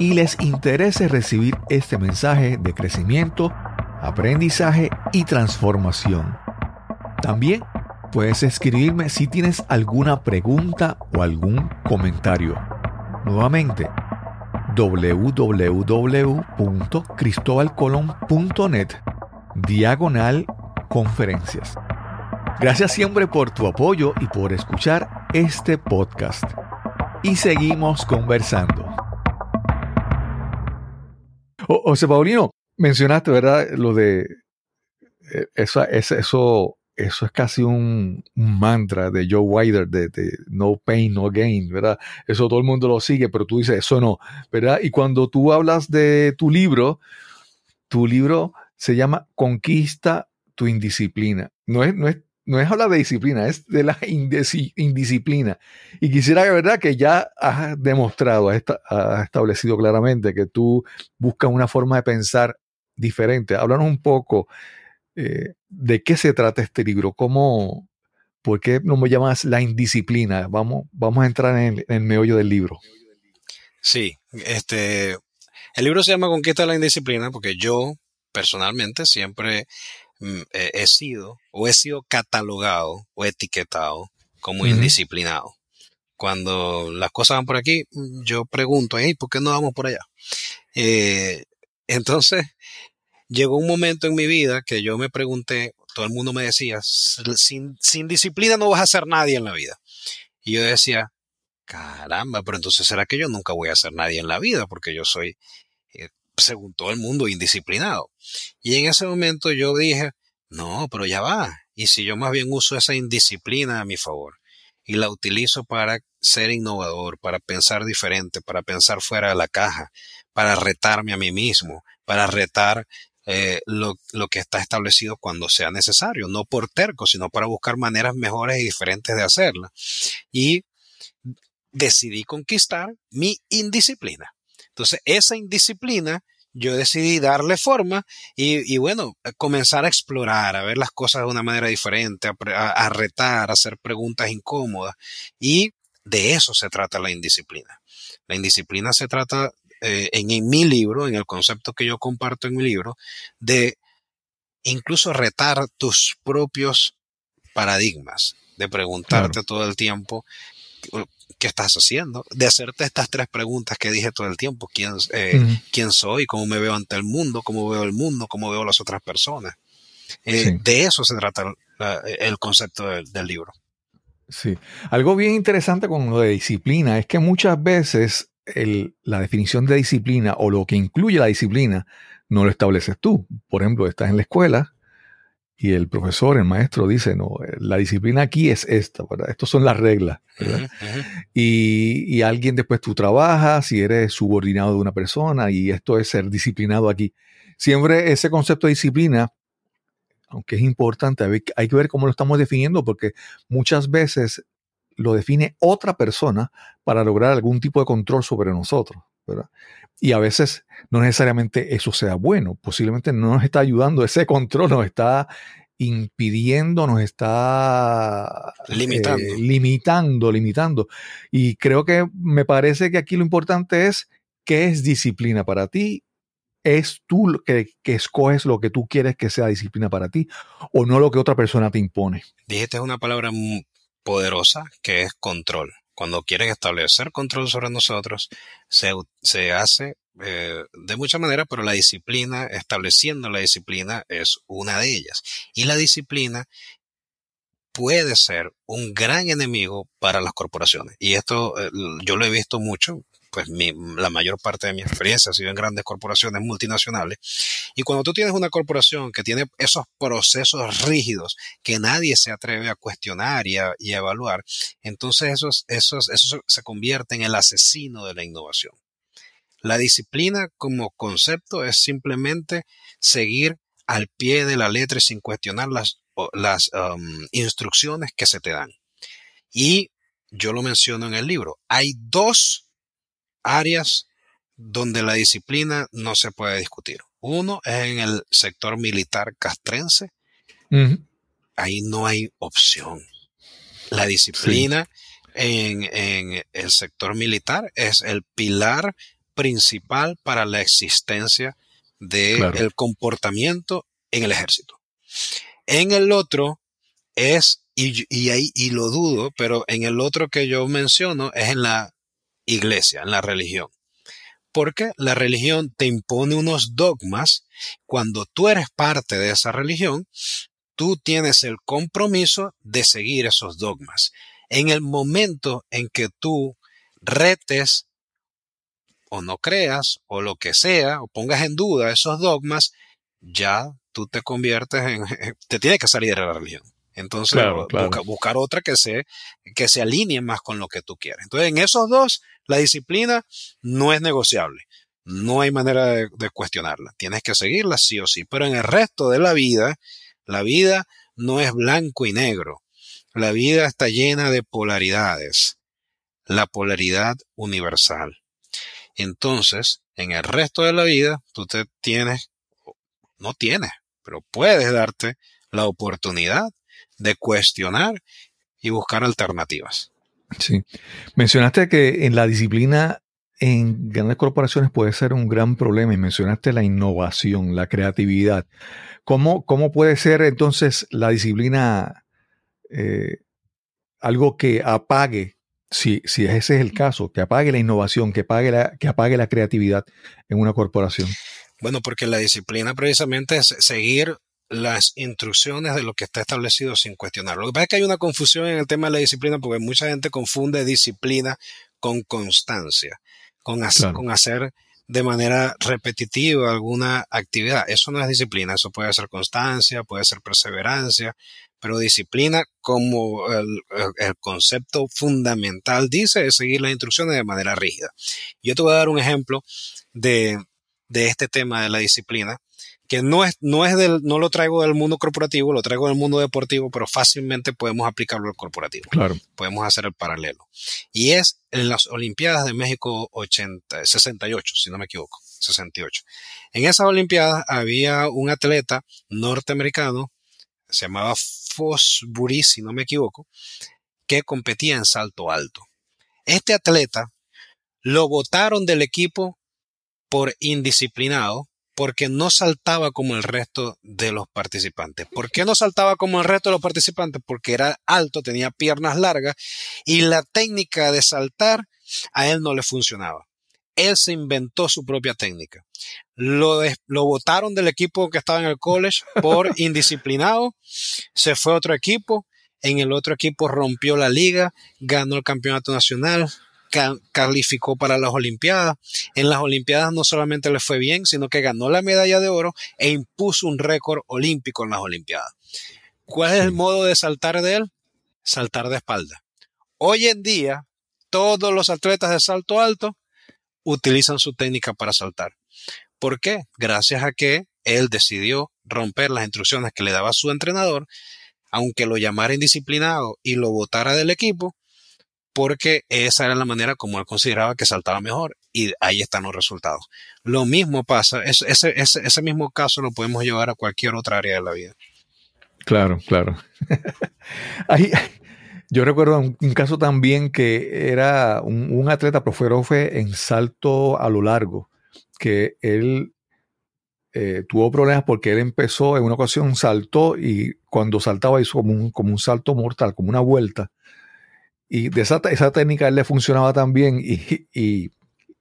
A: y les interese recibir este mensaje de crecimiento, aprendizaje y transformación. También Puedes escribirme si tienes alguna pregunta o algún comentario. Nuevamente, www.cristobalcolón.net diagonal conferencias. Gracias siempre por tu apoyo y por escuchar este podcast. Y seguimos conversando. José Paulino, mencionaste, ¿verdad? Lo de eh, eso, eso, eso, es casi un, mantra de Joe Wider, de, no pain, no gain, ¿verdad? Eso todo el mundo lo sigue, pero tú dices, eso no, ¿verdad? Y cuando tú hablas de tu libro, tu libro se llama Conquista tu indisciplina. No es, no es no es hablar de disciplina, es de la indisciplina. Y quisiera, verdad, que ya has demostrado, has, establecido claramente que tú buscas una forma de pensar diferente. Háblanos un poco eh, de qué se trata este libro, cómo, por qué no me llamas la indisciplina. Vamos, vamos a entrar en el, en el meollo del libro.
B: Sí, este, el libro se llama Conquista la Indisciplina porque yo personalmente siempre Mm, he sido o he sido catalogado o etiquetado como indisciplinado. Cuando las cosas van por aquí, mm, yo pregunto, hey, ¿por qué no vamos por allá? Eh, entonces, llegó un momento en mi vida que yo me pregunté, todo el mundo me decía, sin, sin disciplina no vas a ser nadie en la vida. Y yo decía, caramba, pero entonces será que yo nunca voy a ser nadie en la vida porque yo soy según todo el mundo, indisciplinado. Y en ese momento yo dije, no, pero ya va. Y si yo más bien uso esa indisciplina a mi favor y la utilizo para ser innovador, para pensar diferente, para pensar fuera de la caja, para retarme a mí mismo, para retar eh, lo, lo, que está establecido cuando sea necesario, no por terco, sino para buscar maneras mejores y diferentes de hacerla. Y decidí conquistar mi indisciplina. Entonces, esa indisciplina yo decidí darle forma y, bueno, comenzar a explorar, a ver las cosas de una manera diferente, a, retar, a hacer preguntas incómodas. Y de eso se trata la indisciplina. La indisciplina se trata eh, en, en, mi libro, en el concepto que yo comparto en mi libro, de incluso retar tus propios paradigmas, de preguntarte todo el tiempo qué estás haciendo, de hacerte estas tres preguntas que dije todo el tiempo, quién, eh, quién soy, cómo me veo ante el mundo, cómo veo el mundo, cómo veo las otras personas. Eh, de eso se trata el concepto del, libro.
A: Sí, algo bien interesante con lo de disciplina es que muchas veces la definición de disciplina o lo que incluye la disciplina no lo estableces tú. Por ejemplo, estás en la escuela y el profesor, el maestro dice, no, la disciplina aquí es esta, ¿verdad? Estas son las reglas, ¿verdad? Y, y, alguien después tú trabajas si eres subordinado de una persona y esto es ser disciplinado aquí. Siempre ese concepto de disciplina, aunque es importante, hay que ver cómo lo estamos definiendo porque muchas veces lo define otra persona para lograr algún tipo de control sobre nosotros, ¿verdad? Y a veces no necesariamente eso sea bueno, posiblemente no nos está ayudando, ese control nos está impidiendo, nos está
B: limitando.
A: Eh, limitando, limitando. Y creo que me parece que aquí lo importante es qué es disciplina para ti. ¿Es tú que, que escoges lo que tú quieres que sea disciplina para ti o no lo que otra persona te impone?
B: Dijiste una palabra poderosa que es control cuando quieren establecer control sobre nosotros, se, hace eh, de muchas maneras, pero la disciplina, estableciendo la disciplina, es una de ellas. Y la disciplina puede ser un gran enemigo para las corporaciones. Y esto eh, yo lo he visto mucho pues la mayor parte de mi experiencia ha sido en grandes corporaciones multinacionales. Y cuando tú tienes una corporación que tiene esos procesos rígidos que nadie se atreve a cuestionar y a, evaluar, entonces eso se convierte en el asesino de la innovación. La disciplina como concepto es simplemente seguir al pie de la letra y sin cuestionar las, las um, instrucciones que se te dan. Y yo lo menciono en el libro. Hay dos áreas donde la disciplina no se puede discutir. Uno es en el sector militar castrense. Ahí no hay opción. La disciplina en, el sector militar es el pilar principal para la existencia del comportamiento en el ejército. En el otro es, y, y, ahí, y lo dudo, pero en el otro que yo menciono es en la iglesia, en la religión. Porque la religión te impone unos dogmas. Cuando tú eres parte de esa religión, tú tienes el compromiso de seguir esos dogmas. En el momento en que tú retes o no creas o lo que sea o pongas en duda esos dogmas, ya tú te conviertes en, [LAUGHS] te tiene que salir de la religión. Entonces, buscar otra que se, que se alinee más con lo que tú quieres. Entonces, en esos dos, la disciplina no es negociable. No hay manera de, de, cuestionarla. Tienes que seguirla sí o sí. Pero en el resto de la vida, la vida no es blanco y negro. La vida está llena de polaridades. La polaridad universal. Entonces, en el resto de la vida, tú te tienes, no tienes, pero puedes darte la oportunidad de cuestionar y buscar alternativas.
A: Sí. Mencionaste que en la disciplina en grandes corporaciones puede ser un gran problema y mencionaste la innovación, la creatividad. ¿Cómo, cómo puede ser entonces la disciplina eh, algo que apague, si, si ese es el caso, que apague la innovación, que, apague la, que apague la creatividad en una corporación?
B: Bueno, porque la disciplina precisamente es seguir las instrucciones de lo que está establecido sin cuestionar. Lo que pasa es que hay una confusión en el tema de la disciplina porque mucha gente confunde disciplina con constancia, con, con hacer de manera repetitiva alguna actividad. Eso no es disciplina, eso puede ser constancia, puede ser perseverancia, pero disciplina como el, el, concepto fundamental dice es seguir las instrucciones de manera rígida. Yo te voy a dar un ejemplo de, de este tema de la disciplina que no es, no es del, no lo traigo del mundo corporativo, lo traigo del mundo deportivo, pero fácilmente podemos aplicarlo al corporativo.
A: Claro.
B: Podemos hacer el paralelo. Y es en las Olimpiadas de México 80, 68, si no me equivoco, 68. En esas Olimpiadas había un atleta norteamericano, se llamaba Fosbury, si no me equivoco, que competía en salto alto. Este atleta lo votaron del equipo por indisciplinado porque no saltaba como el resto de los participantes. ¿Por qué no saltaba como el resto de los participantes? Porque era alto, tenía piernas largas y la técnica de saltar a él no le funcionaba. Él se inventó su propia técnica. Lo, lo votaron del equipo que estaba en el college por [LAUGHS] indisciplinado, se fue a otro equipo, en el otro equipo rompió la liga, ganó el campeonato nacional, calificó para las Olimpiadas. En las Olimpiadas no solamente le fue bien, sino que ganó la medalla de oro e impuso un récord olímpico en las Olimpiadas. ¿Cuál es el modo de saltar de él? Saltar de espalda. Hoy en día, todos los atletas de salto alto utilizan su técnica para saltar. ¿Por qué? Gracias a que él decidió romper las instrucciones que le daba su entrenador, aunque lo llamara indisciplinado y lo votara del equipo, porque esa era la manera como él consideraba que saltaba mejor y ahí están los resultados. Lo mismo pasa, ese, ese, ese mismo caso lo podemos llevar a cualquier otra área de la vida.
A: Claro, claro. [LAUGHS] yo recuerdo un, caso también que era un, atleta profe en salto a lo largo, que él eh, tuvo problemas porque él empezó en una ocasión, saltó y cuando saltaba hizo como un, como un salto mortal, como una vuelta y de esa, esa técnica él le funcionaba tan bien y, y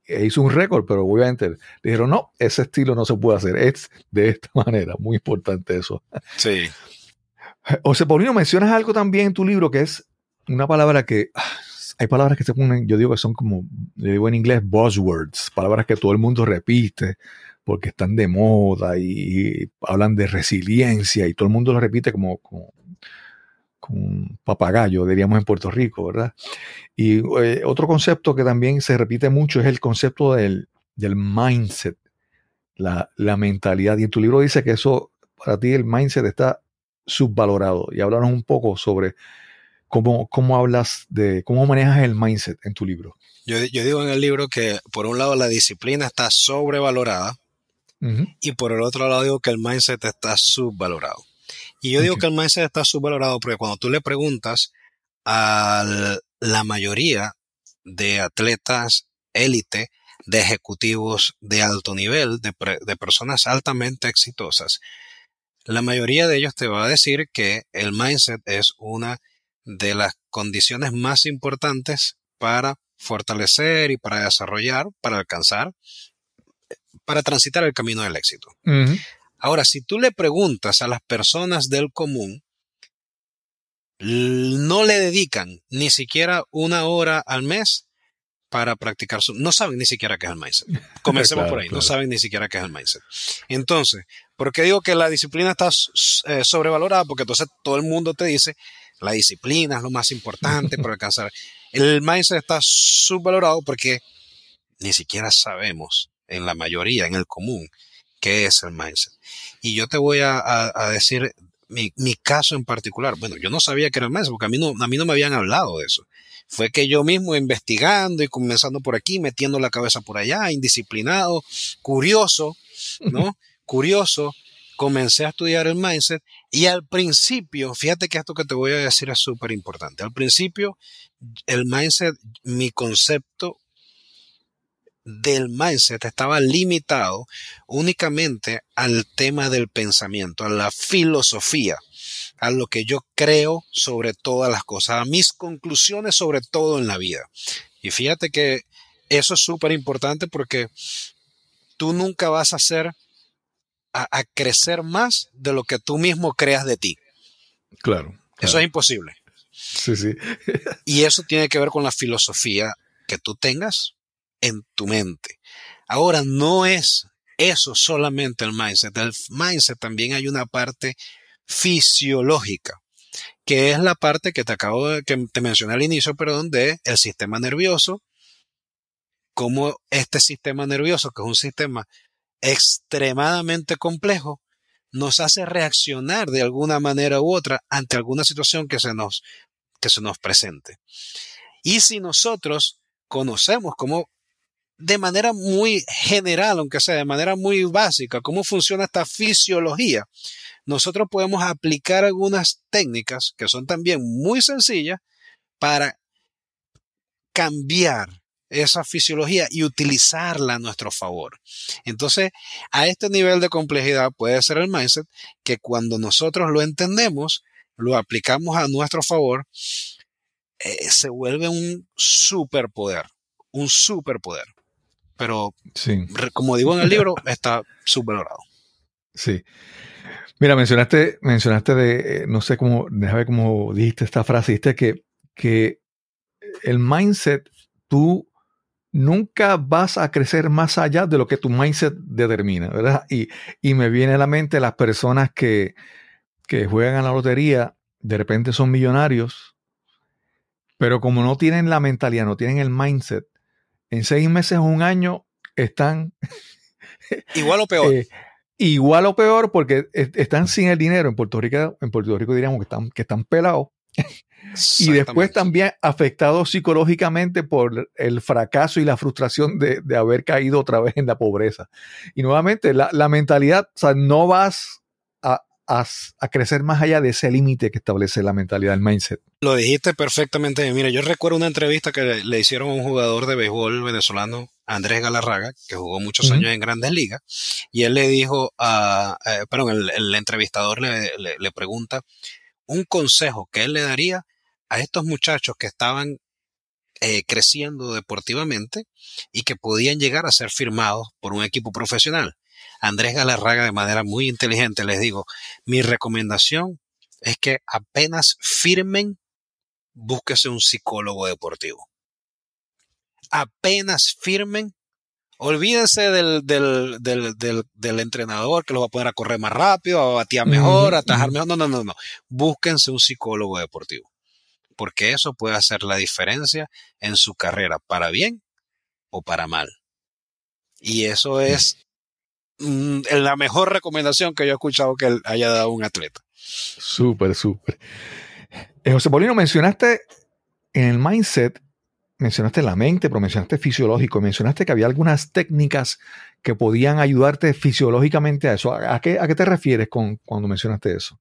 A: e hizo un récord, pero obviamente le dijeron, no, ese estilo no se puede hacer, es de esta [LAUGHS] manera, muy importante eso.
B: Sí.
A: José Paulino, mencionas algo también en tu libro que es una palabra que ah, hay palabras que se ponen, yo digo que son como, le digo en inglés, buzzwords, palabras que todo el mundo repite porque están de moda y, hablan de resiliencia y todo el mundo lo repite como, como un papagayo, diríamos en Puerto Rico, ¿verdad? Y eh, otro concepto que también se repite mucho es el concepto del, mindset, la, mentalidad. Y en tu libro dice que eso, para ti el mindset está subvalorado. Y hablaron un poco sobre cómo, cómo hablas de, cómo manejas el mindset en tu libro.
B: Yo, digo en el libro que por un lado la disciplina está sobrevalorada y por el otro lado digo que el mindset está subvalorado. Y yo digo que el mindset está subvalorado porque cuando tú le preguntas a la mayoría de atletas élite, de ejecutivos de alto nivel, de, de, personas altamente exitosas, la mayoría de ellos te va a decir que el mindset es una de las condiciones más importantes para fortalecer y para desarrollar, para alcanzar, para transitar el camino del éxito. Ahora, si tú le preguntas a las personas del común, no le dedican ni siquiera una hora al mes para practicar su... No saben ni siquiera qué es el mindset. [LAUGHS] Comencemos
A: Claro,
B: por ahí, no saben ni siquiera qué es el mindset. Entonces, ¿por qué digo que la disciplina está eh, sobrevalorada? Porque entonces todo el mundo te dice, la disciplina es lo más importante para [LAUGHS] alcanzar. El mindset está subvalorado porque ni siquiera sabemos, en la mayoría, en el común, qué es el mindset. Y yo te voy a, a- a decir mi, mi caso en particular. Bueno, yo no sabía que era el mindset porque a mí, no, a mí no me habían hablado de eso. Fue que yo mismo investigando y comenzando por aquí, metiendo la cabeza por allá, indisciplinado, curioso, ¿no? [LAUGHS] curioso, comencé a estudiar el mindset y al principio, fíjate que esto que te voy a decir es súper importante. Al principio, el mindset, mi concepto del mindset estaba limitado únicamente al tema del pensamiento, a la filosofía, a lo que yo creo sobre todas las cosas, a mis conclusiones sobre todo en la vida. Y fíjate que eso es súper importante porque tú nunca vas a hacer a, a crecer más de lo que tú mismo creas de ti.
A: Claro.
B: Eso
A: claro.
B: es imposible.
A: Sí, sí.
B: Y eso tiene que ver con la filosofía que tú tengas en tu mente. Ahora, no es eso solamente el mindset. El mindset también hay una parte fisiológica, que es la parte que te acabo de, que te mencioné al inicio, perdón, de el sistema nervioso, como este sistema nervioso, que es un sistema extremadamente complejo, nos hace reaccionar de alguna manera u otra ante alguna situación que se nos, que se nos presente. Y si nosotros conocemos cómo, de manera muy general, aunque sea de manera muy básica, cómo funciona esta fisiología, nosotros podemos aplicar algunas técnicas que son también muy sencillas para cambiar esa fisiología y utilizarla a nuestro favor. Entonces, a este nivel de complejidad puede ser el mindset que cuando nosotros lo entendemos, lo aplicamos a nuestro favor, eh, se vuelve un superpoder, un superpoder. Pero,
A: Sí.
B: como digo en el libro, [LAUGHS] está subvalorado.
A: Sí. Mira, mencionaste, mencionaste de, eh, no sé cómo, déjame ver cómo dijiste esta frase, dijiste que, que el mindset, tú nunca vas a crecer más allá de lo que tu mindset determina, ¿verdad? Y, y me viene a la mente las personas que, que juegan a la lotería, de repente son millonarios, pero como no tienen la mentalidad, no tienen el mindset, en seis meses o un año están [LAUGHS]
B: Igual o peor.
A: eh, igual o peor porque es- están sin el dinero. En Puerto Rico, en Puerto Rico diríamos que están, que están pelados. [LAUGHS] Y después también afectados psicológicamente por el fracaso y la frustración de, de haber caído otra vez en la pobreza. Y nuevamente, la, la mentalidad, o sea, no vas a, crecer más allá de ese límite que establece la mentalidad, el mindset.
B: Lo dijiste perfectamente. Mira, yo recuerdo una entrevista que le, le hicieron a un jugador de béisbol venezolano, Andrés Galarraga, que jugó muchos años en grandes ligas, y él le dijo a, eh, perdón, el, el entrevistador le, le- le pregunta un consejo que él le daría a estos muchachos que estaban eh, creciendo deportivamente y que podían llegar a ser firmados por un equipo profesional. Andrés Galarraga, de manera muy inteligente, les digo, mi recomendación es que apenas firmen búsquese un psicólogo deportivo. Apenas firmen, olvídense del, del, del, del, entrenador que los va a poner a correr más rápido, a batear mejor, a atajar mejor. No, no, no, no. Búsquense un psicólogo deportivo. Porque eso puede hacer la diferencia en su carrera, para bien o para mal. Y eso es mm, la mejor recomendación que yo he escuchado que él haya dado un atleta.
A: Súper, súper. Eh, José Paulino, mencionaste en el mindset, mencionaste la mente, pero mencionaste fisiológico, mencionaste que había algunas técnicas que podían ayudarte fisiológicamente a eso. ¿A a qué, a qué te refieres con, cuando mencionaste eso?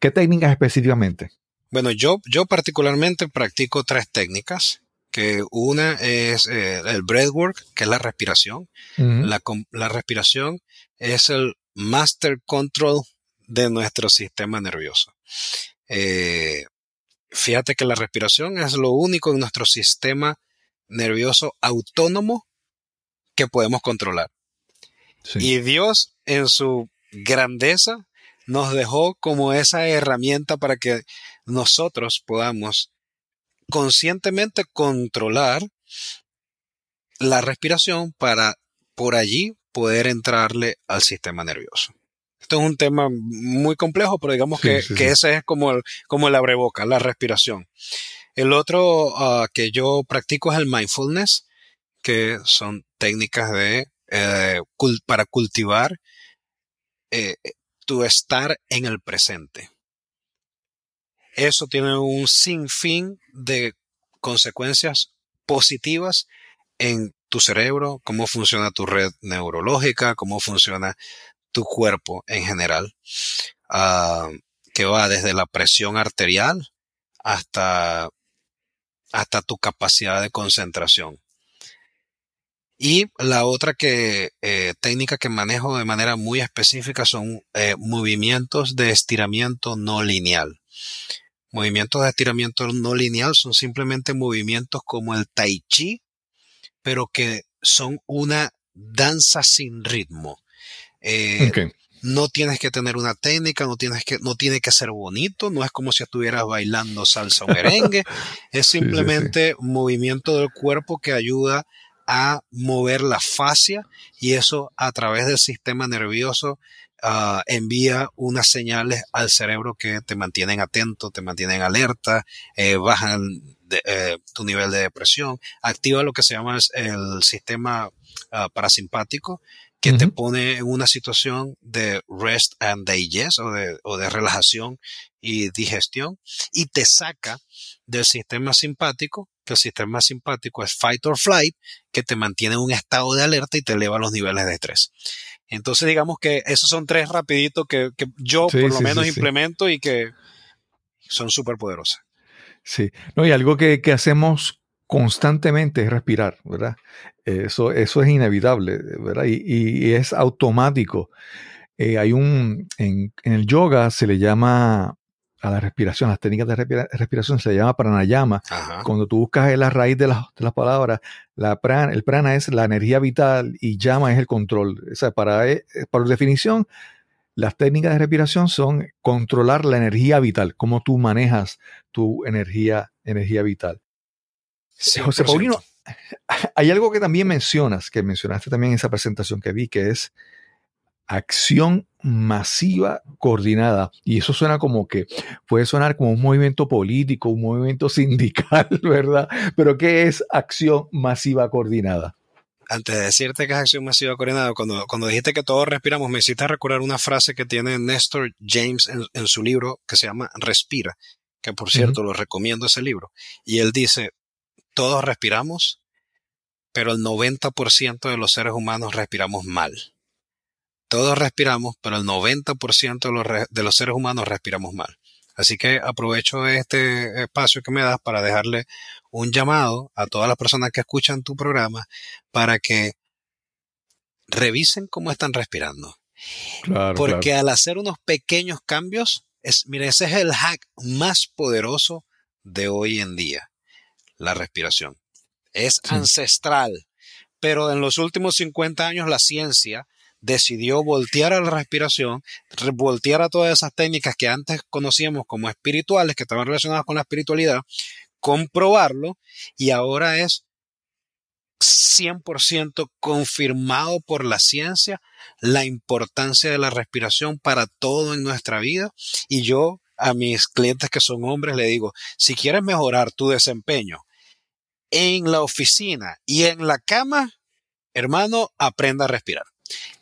A: ¿Qué técnicas específicamente?
B: Bueno, yo, yo particularmente practico tres técnicas, que una es eh, el breathwork, que es la respiración. La, la respiración es el master control de nuestro sistema nervioso. Eh, fíjate que la respiración es lo único en nuestro sistema nervioso autónomo que podemos controlar.
A: Sí.
B: Y Dios, en su grandeza, nos dejó como esa herramienta para que nosotros podamos conscientemente controlar la respiración para por allí poder entrarle al sistema nervioso. Esto es un tema muy complejo, pero digamos que, ese es como el, como el abreboca, la respiración. El otro ah, que yo practico es el mindfulness, que son técnicas de, eh, para cultivar eh, tu estar en el presente. Eso tiene un sinfín de consecuencias positivas en tu cerebro, cómo funciona tu red neurológica, cómo funciona tu cuerpo en general, ah, que va desde la presión arterial hasta, hasta tu capacidad de concentración. Y la otra que, eh, técnica que manejo de manera muy específica son eh, movimientos de estiramiento no lineal. Movimientos de estiramiento no lineal son simplemente movimientos como el tai chi, pero que son una danza sin ritmo. Eh, no tienes que tener una técnica, no tienes que, no tiene que ser bonito, no es como si estuvieras bailando salsa o merengue, [LAUGHS] es simplemente movimiento del cuerpo que ayuda a mover la fascia y eso a través del sistema nervioso uh, envía unas señales al cerebro que te mantienen atento, te mantienen alerta, eh, bajan eh, tu nivel de depresión, activa lo que se llama el, sistema uh, parasimpático que te pone en una situación de rest and digest o de, o de relajación y digestión y te saca del sistema simpático que el sistema simpático es fight or flight, que te mantiene en un estado de alerta y te eleva los niveles de estrés. Entonces, digamos que esos son tres rapiditos que, yo por lo menos implemento y que son súper poderosas.
A: Sí, no, y algo que, hacemos constantemente es respirar, ¿verdad? Eso, eso es inevitable, ¿verdad? Y, es automático. Eh, hay un, en, en, el yoga se le llama a la respiración, las técnicas de respiración se llama pranayama. Cuando tú buscas la raíz de, las palabras, la el prana es la energía vital y llama es el control. O sea, para, eh, para definición, las técnicas de respiración son controlar la energía vital, cómo tú manejas tu energía, energía vital. José Paulino, [LAUGHS] hay algo que también mencionas, que mencionaste también en esa presentación que vi, que es acción masiva coordinada. Y eso suena como que puede sonar como un movimiento político, un movimiento [LAUGHS] sindical, ¿verdad? Pero ¿qué es acción masiva coordinada?
B: Antes de decirte que es acción masiva coordinada, cuando, cuando dijiste que todos respiramos, me hiciste recordar una frase que tiene Néstor James en, su libro que se llama Respira, que por cierto lo recomiendo ese libro. Y él dice, todos respiramos, pero el 90% de los seres humanos respiramos mal. Todos respiramos, pero el 90% de los, de los seres humanos respiramos mal. Así que aprovecho este espacio que me das para dejarle un llamado a todas las personas que escuchan tu programa para que revisen cómo están respirando. Porque al hacer unos pequeños cambios, es, mire, ese es el hack más poderoso de hoy en día, la respiración. Es ancestral, pero en los últimos 50 años la ciencia decidió voltear a la respiración, voltear a todas esas técnicas que antes conocíamos como espirituales, que estaban relacionadas con la espiritualidad, comprobarlo y ahora es 100% confirmado por la ciencia la importancia de la respiración para todo en nuestra vida y yo a mis clientes que son hombres le digo, si quieres mejorar tu desempeño en la oficina y en la cama, hermano, aprenda a respirar.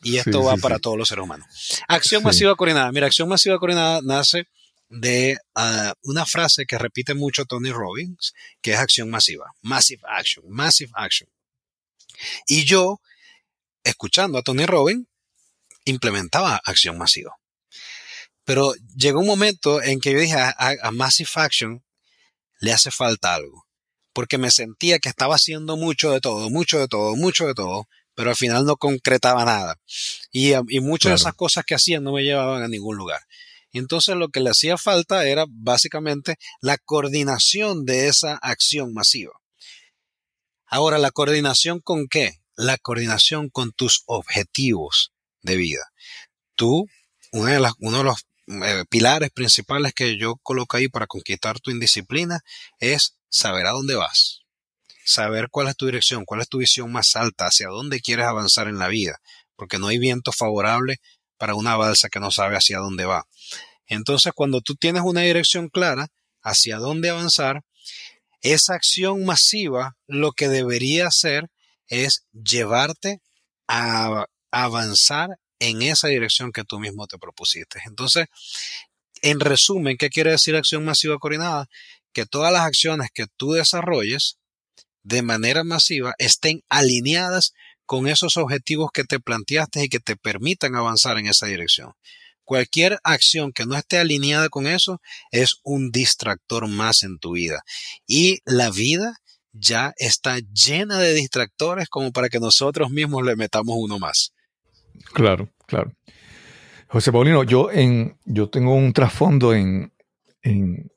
B: Y esto va para todos los seres humanos. Acción masiva coordinada. Mira, acción masiva coordinada nace de ah, una frase que repite mucho Tony Robbins, que es acción masiva. Massive action, massive action. Y yo, escuchando a Tony Robbins, implementaba acción masiva. Pero llegó un momento en que yo dije a Massive Action le hace falta algo. Porque me sentía que estaba haciendo mucho de todo, mucho de todo, mucho de todo, pero al final no concretaba nada. Y, y muchas de esas cosas que hacían no me llevaban a ningún lugar. Entonces lo que le hacía falta era básicamente la coordinación de esa acción masiva. Ahora, ¿la coordinación con qué? La coordinación con tus objetivos de vida. Tú, uno de, uno de los eh, pilares principales que yo coloco ahí para conquistar tu indisciplina es saber a dónde vas. Saber cuál es tu dirección, cuál es tu visión más alta, hacia dónde quieres avanzar en la vida, porque no hay viento favorable para una balsa que no sabe hacia dónde va. Entonces, cuando tú tienes una dirección clara hacia dónde avanzar, esa acción masiva lo que debería hacer es llevarte a avanzar en esa dirección que tú mismo te propusiste. Entonces, en resumen, ¿qué quiere decir acción masiva coordinada? Que todas las acciones que tú desarrolles de manera masiva estén alineadas con esos objetivos que te planteaste y que te permitan avanzar en esa dirección. Cualquier acción que no esté alineada con eso es un distractor más en tu vida. Y la vida ya está llena de distractores como para que nosotros mismos le metamos uno más.
A: Claro, claro. José Paulino, yo, en, yo tengo un trasfondo en, en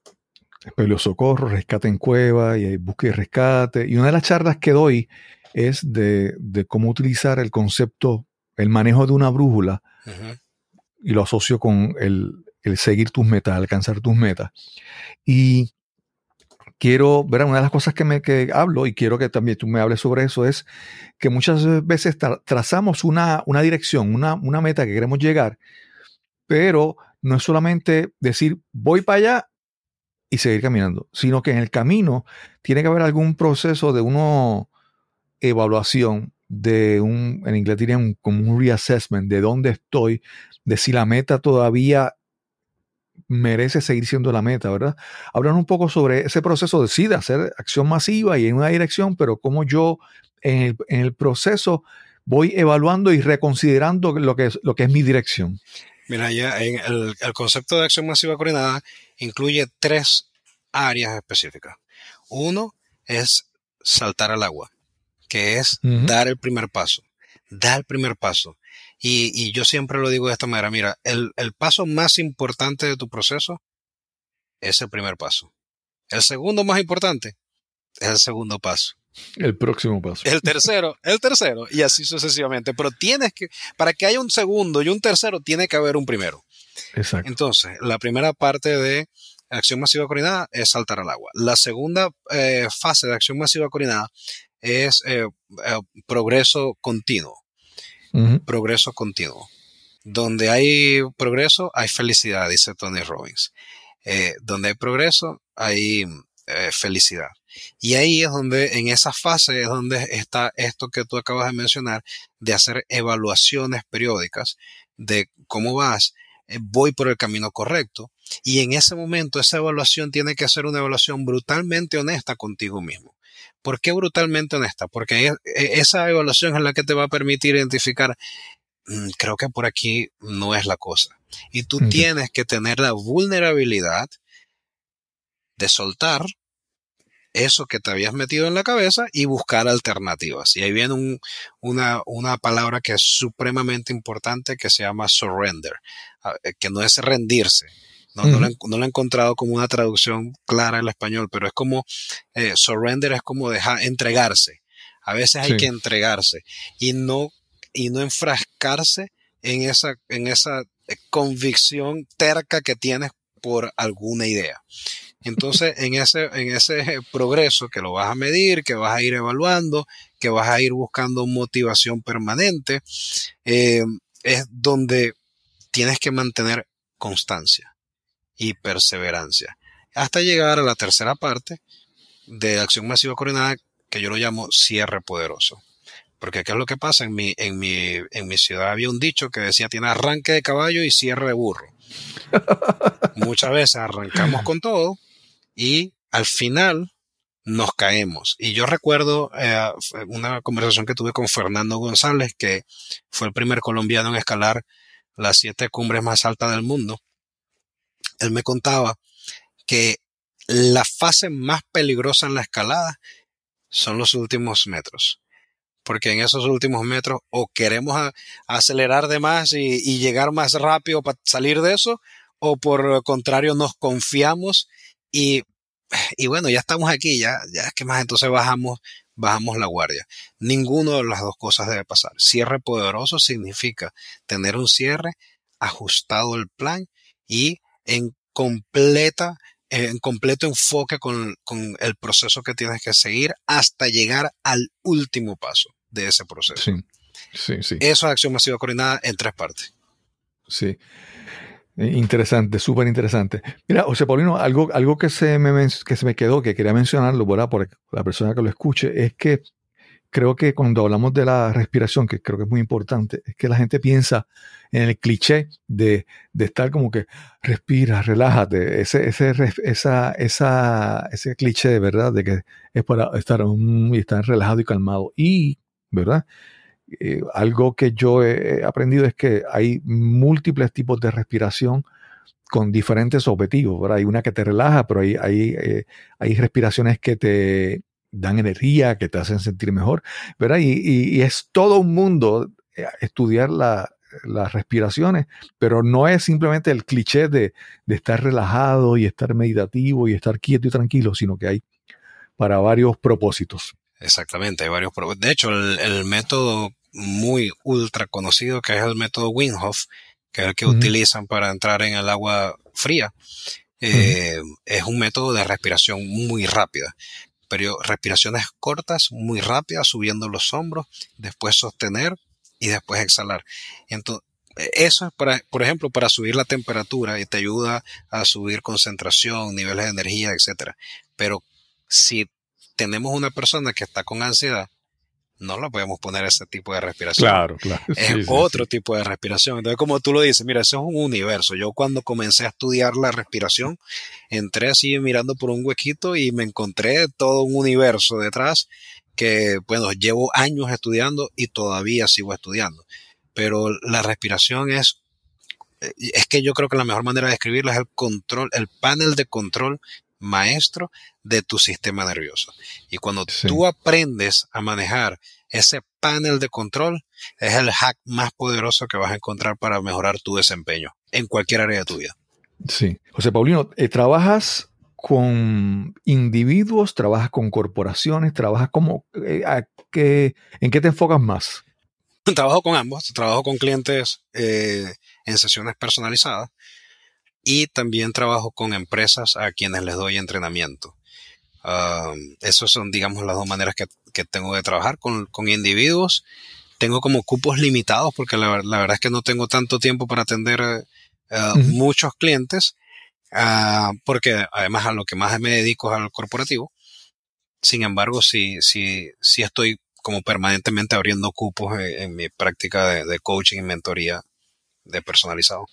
A: Socorro, Rescate en Cueva y Búsqueda y Rescate. Y una de las charlas que doy es de, cómo utilizar el concepto, el manejo de una brújula y lo asocio con el, el, seguir tus metas, alcanzar tus metas. Y quiero, ver una de las cosas que, me, que hablo y quiero que también tú me hables sobre eso es que muchas veces trazamos una, una dirección, una, una, meta que queremos llegar, pero no es solamente decir voy para allá y seguir caminando, sino que en el camino tiene que haber algún proceso de una evaluación de un, en inglés dirían como un reassessment de dónde estoy, de si la meta todavía merece seguir siendo la meta, ¿verdad? Hablan un poco sobre ese proceso de hacer acción masiva y en una dirección, pero cómo yo en el, proceso voy evaluando y reconsiderando lo que es, lo que es mi dirección.
B: Mira, ya en el, concepto de acción masiva coordinada incluye tres áreas específicas. Uno es saltar al agua, que es dar el primer paso. Dar el primer paso. Y, yo siempre lo digo de esta manera, mira, el, paso más importante de tu proceso es el primer paso. El segundo más importante es el segundo paso.
A: El próximo paso.
B: El tercero, el tercero, y así sucesivamente. Pero tienes que, para que haya un segundo y un tercero, tiene que haber un primero. Exacto. Entonces, la primera parte de acción masiva coordinada es saltar al agua. La segunda eh, fase de acción masiva coordinada es eh, eh, progreso continuo progreso continuo. Donde hay progreso, hay felicidad, dice Tony Robbins. Donde hay progreso, hay felicidad. Y ahí es donde, en esa fase es donde está esto que tú acabas de mencionar, de hacer evaluaciones periódicas de cómo vas, voy por el camino correcto. Y en ese momento esa evaluación tiene que ser una evaluación brutalmente honesta contigo mismo. ¿Por qué brutalmente honesta? Porque e, esa evaluación es la que te va a permitir identificar, mm, creo que por aquí no es la cosa. Y tú tienes que tener la vulnerabilidad de soltar eso que te habías metido en la cabeza y buscar alternativas. Y ahí viene una, una, palabra que es supremamente importante que se llama surrender, ah, eh, que no es rendirse, no, no, lo, he encontrado como una traducción clara en el español, pero es como eh, surrender es como dejar entregarse. A veces hay que entregarse y no y no enfrascarse en esa en esa eh, convicción terca que tienes por alguna idea. Entonces, en ese, en ese progreso que lo vas a medir, que vas a ir evaluando, que vas a ir buscando motivación permanente, eh, es donde tienes que mantener constancia y perseverancia. Hasta llegar a la tercera parte de acción masiva coordinada que yo lo llamo cierre poderoso. Porque ¿qué es lo que pasa? En mi, en mi, en mi ciudad había un dicho que decía tiene arranque de caballo y cierre de burro. [LAUGHS] Muchas veces arrancamos con todo y al final nos caemos. Y yo recuerdo eh, una conversación que tuve con Fernando González, que fue el primer colombiano en escalar las siete cumbres más altas del mundo él me contaba que la fase más peligrosa en la escalada son los últimos metros. Porque en esos últimos metros o queremos acelerar de más y, llegar más rápido para salir de eso, o por lo contrario nos confiamos y, y bueno, ya estamos aquí, ya, ya es que más entonces bajamos, bajamos la guardia. Ninguno de las dos cosas debe pasar. Cierre poderoso significa tener un cierre ajustado el plan y en completa en completo enfoque con, con, el proceso que tienes que seguir hasta llegar al último paso de ese proceso.
A: Sí, sí, sí.
B: Eso es acción masiva coordinada en tres partes.
A: Sí. Interesante, súper interesante. Mira, José Paulino, algo, algo que, se me, que se me quedó, que quería mencionarlo, ¿verdad? Por la persona que lo escuche, es que creo que cuando hablamos de la respiración, que creo que es muy importante, es que la gente piensa en el cliché de, de estar como que respira, relájate, ese, ese, esa, esa, ese cliché verdad, de que es para estar, y estar relajado y calmado. Y, ¿verdad? Eh, algo que yo he aprendido es que hay múltiples tipos de respiración con diferentes objetivos. Hay una que te relaja, pero hay, hay, eh, hay respiraciones que te dan energía, que te hacen sentir mejor. ¿verdad? Y, es todo un mundo eh, estudiar las respiraciones, pero no es simplemente el cliché de, de estar relajado y estar meditativo y estar quieto y tranquilo, sino que hay para varios propósitos.
B: Exactamente, hay varios propósitos. De hecho, el, el método muy ultra conocido, que es el método Wim que es el que utilizan para entrar en el agua fría. Eh, es un método de respiración muy rápida. Respiraciones cortas, muy rápidas, subiendo los hombros, después sostener y después exhalar. Entonces, eso es para, por ejemplo, para subir la temperatura y te ayuda a subir concentración, niveles de energía, etcétera. Pero si tenemos una persona que está con ansiedad, no la podemos poner ese tipo de respiración.
A: Claro, claro.
B: Es otro tipo de respiración. Entonces, como tú lo dices, mira, eso es un universo. Yo cuando comencé a estudiar la respiración, entré así mirando por un huequito y me encontré todo un universo detrás que, bueno, llevo años estudiando y todavía sigo estudiando. Pero la respiración es, es que yo creo que la mejor manera de describirla es el control, el panel de control maestro de tu sistema nervioso. Y cuando tú aprendes a manejar ese panel de control, es el hack más poderoso que vas a encontrar para mejorar tu desempeño en cualquier área de tu vida.
A: Sí. José Paulino, eh, ¿trabajas con individuos, trabajas con corporaciones, trabajas como... Eh, ¿En qué te enfocas más?
B: Trabajo con ambos, trabajo con clientes eh, en sesiones personalizadas y también trabajo con empresas a quienes les doy entrenamiento. Uh, esas son, digamos, las dos maneras que, tengo de trabajar con, individuos. Tengo como cupos limitados porque la, verdad es que no tengo tanto tiempo para atender uh, muchos clientes, uh, porque además a lo que más me dedico es al corporativo. Sin embargo, sí, sí, sí estoy como permanentemente abriendo cupos en, mi práctica de, de coaching y mentoría de personalizado.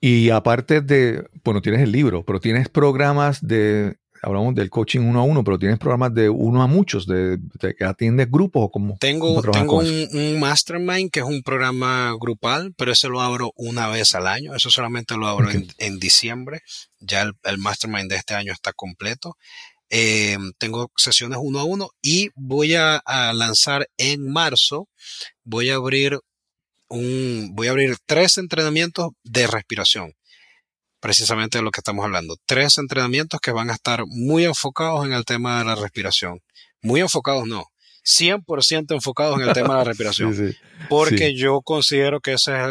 A: Y aparte de, bueno, tienes el libro, pero tienes programas de, hablamos del coaching uno a uno, pero tienes programas de uno a muchos, de, que atiendes grupos o como.
B: Tengo, tengo un, mastermind que es un programa grupal, pero ese lo abro una vez al año. Eso solamente lo abro en, diciembre. Ya el, mastermind de este año está completo. Eh, tengo sesiones uno a uno y voy a lanzar en marzo, voy a abrir voy a abrir tres entrenamientos de respiración. Precisamente de lo que estamos hablando. Tres entrenamientos que van a estar muy enfocados en el tema de la respiración. Muy enfocados no. 100% enfocados en el tema de la [LAUGHS] respiración. Porque yo considero que ese es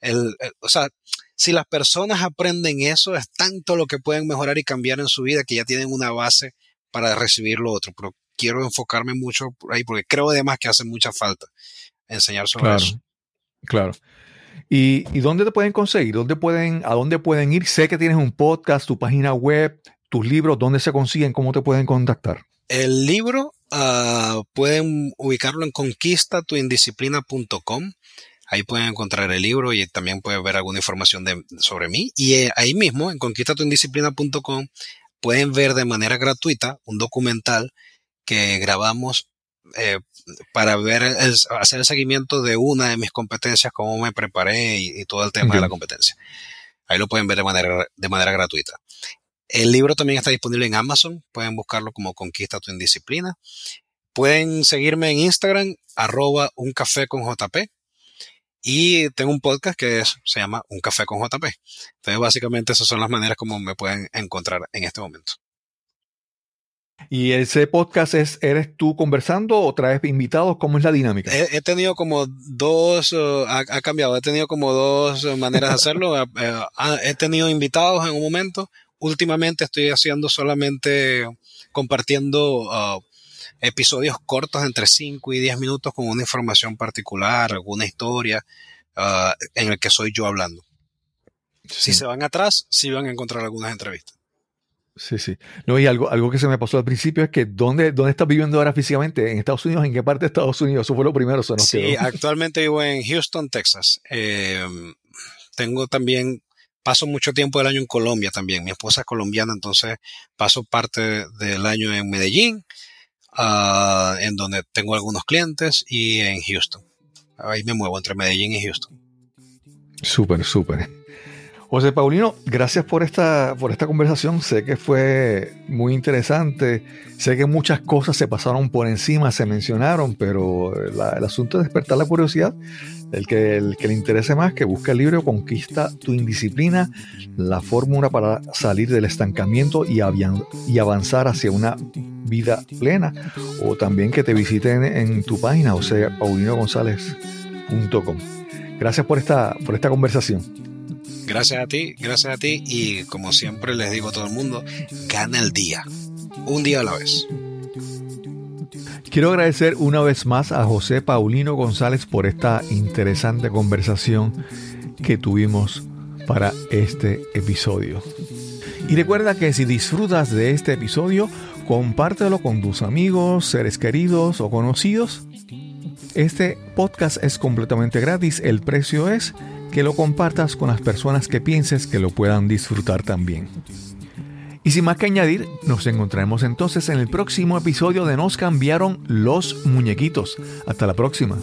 B: el, o sea, si las personas aprenden eso, es tanto lo que pueden mejorar y cambiar en su vida que ya tienen una base para recibir lo otro. Pero quiero enfocarme mucho por ahí porque creo además que hace mucha falta enseñar sobre eso.
A: Claro. ¿Y, dónde te pueden conseguir? ¿Dónde pueden, ¿A dónde pueden ir? Sé que tienes un podcast, tu página web, tus libros, ¿dónde se consiguen? ¿Cómo te pueden contactar?
B: El libro uh, pueden ubicarlo en conquistatuindisciplina.com. Ahí pueden encontrar el libro y también pueden ver alguna información de, sobre mí. Y eh, ahí mismo, en conquistatuindisciplina.com, pueden ver de manera gratuita un documental que grabamos eh, para ver, hacer el seguimiento de una de mis competencias, cómo me preparé y, todo el tema de la competencia. Ahí lo pueden ver de manera, de manera gratuita. El libro también está disponible en Amazon, pueden buscarlo como Conquista tu Indisciplina. Pueden seguirme en Instagram, arroba un café con JP. Y tengo un podcast que se llama Un Café con JP. Entonces, básicamente, esas son las maneras como me pueden encontrar en este momento.
A: ¿Y ese podcast es, eres tú conversando o traes invitados? ¿Cómo es la dinámica?
B: He, tenido como dos, uh, ha, cambiado, he tenido como dos maneras de hacerlo. [LAUGHS] Eh, he tenido invitados en un momento, últimamente estoy haciendo solamente compartiendo uh, episodios cortos entre 5 y 10 minutos con una información particular, alguna historia uh, en el que soy yo hablando. Si se van atrás, sí van a encontrar algunas entrevistas.
A: Sí, sí. No, y algo, algo que se me pasó al principio es que ¿dónde, ¿dónde estás viviendo ahora físicamente? ¿En Estados Unidos? ¿En qué parte de Estados Unidos? Eso fue lo primero. Se
B: sí, actualmente vivo en Houston, Texas. Eh, tengo también, paso mucho tiempo del año en Colombia también. Mi esposa es colombiana, entonces paso parte del año en Medellín, uh, en donde tengo algunos clientes, y en Houston. Ahí me muevo entre Medellín y Houston.
A: Súper, súper. José Paulino, gracias por esta, por esta conversación. Sé que fue muy interesante. Sé que muchas cosas se pasaron por encima, se mencionaron, pero el asunto es despertar la curiosidad. El que, el que le interese más, que busque el libro Conquista tu indisciplina, la fórmula para salir del estancamiento y, y avanzar hacia una vida plena. O también que te visiten en tu página, o sea, paulinogonzález.com. Gracias por esta, por esta conversación.
B: Gracias a ti, gracias a ti y como siempre les digo a todo el mundo, gana el día, un día a la vez.
A: Quiero agradecer una vez más a José Paulino González por esta interesante conversación que tuvimos para este episodio. Y recuerda que si disfrutas de este episodio, compártelo con tus amigos, seres queridos o conocidos. Este podcast es completamente gratis, el precio es que lo compartas con las personas que pienses que lo puedan disfrutar también. Y sin más que añadir, nos encontraremos entonces en el próximo episodio de Nos cambiaron los muñequitos. Hasta la próxima.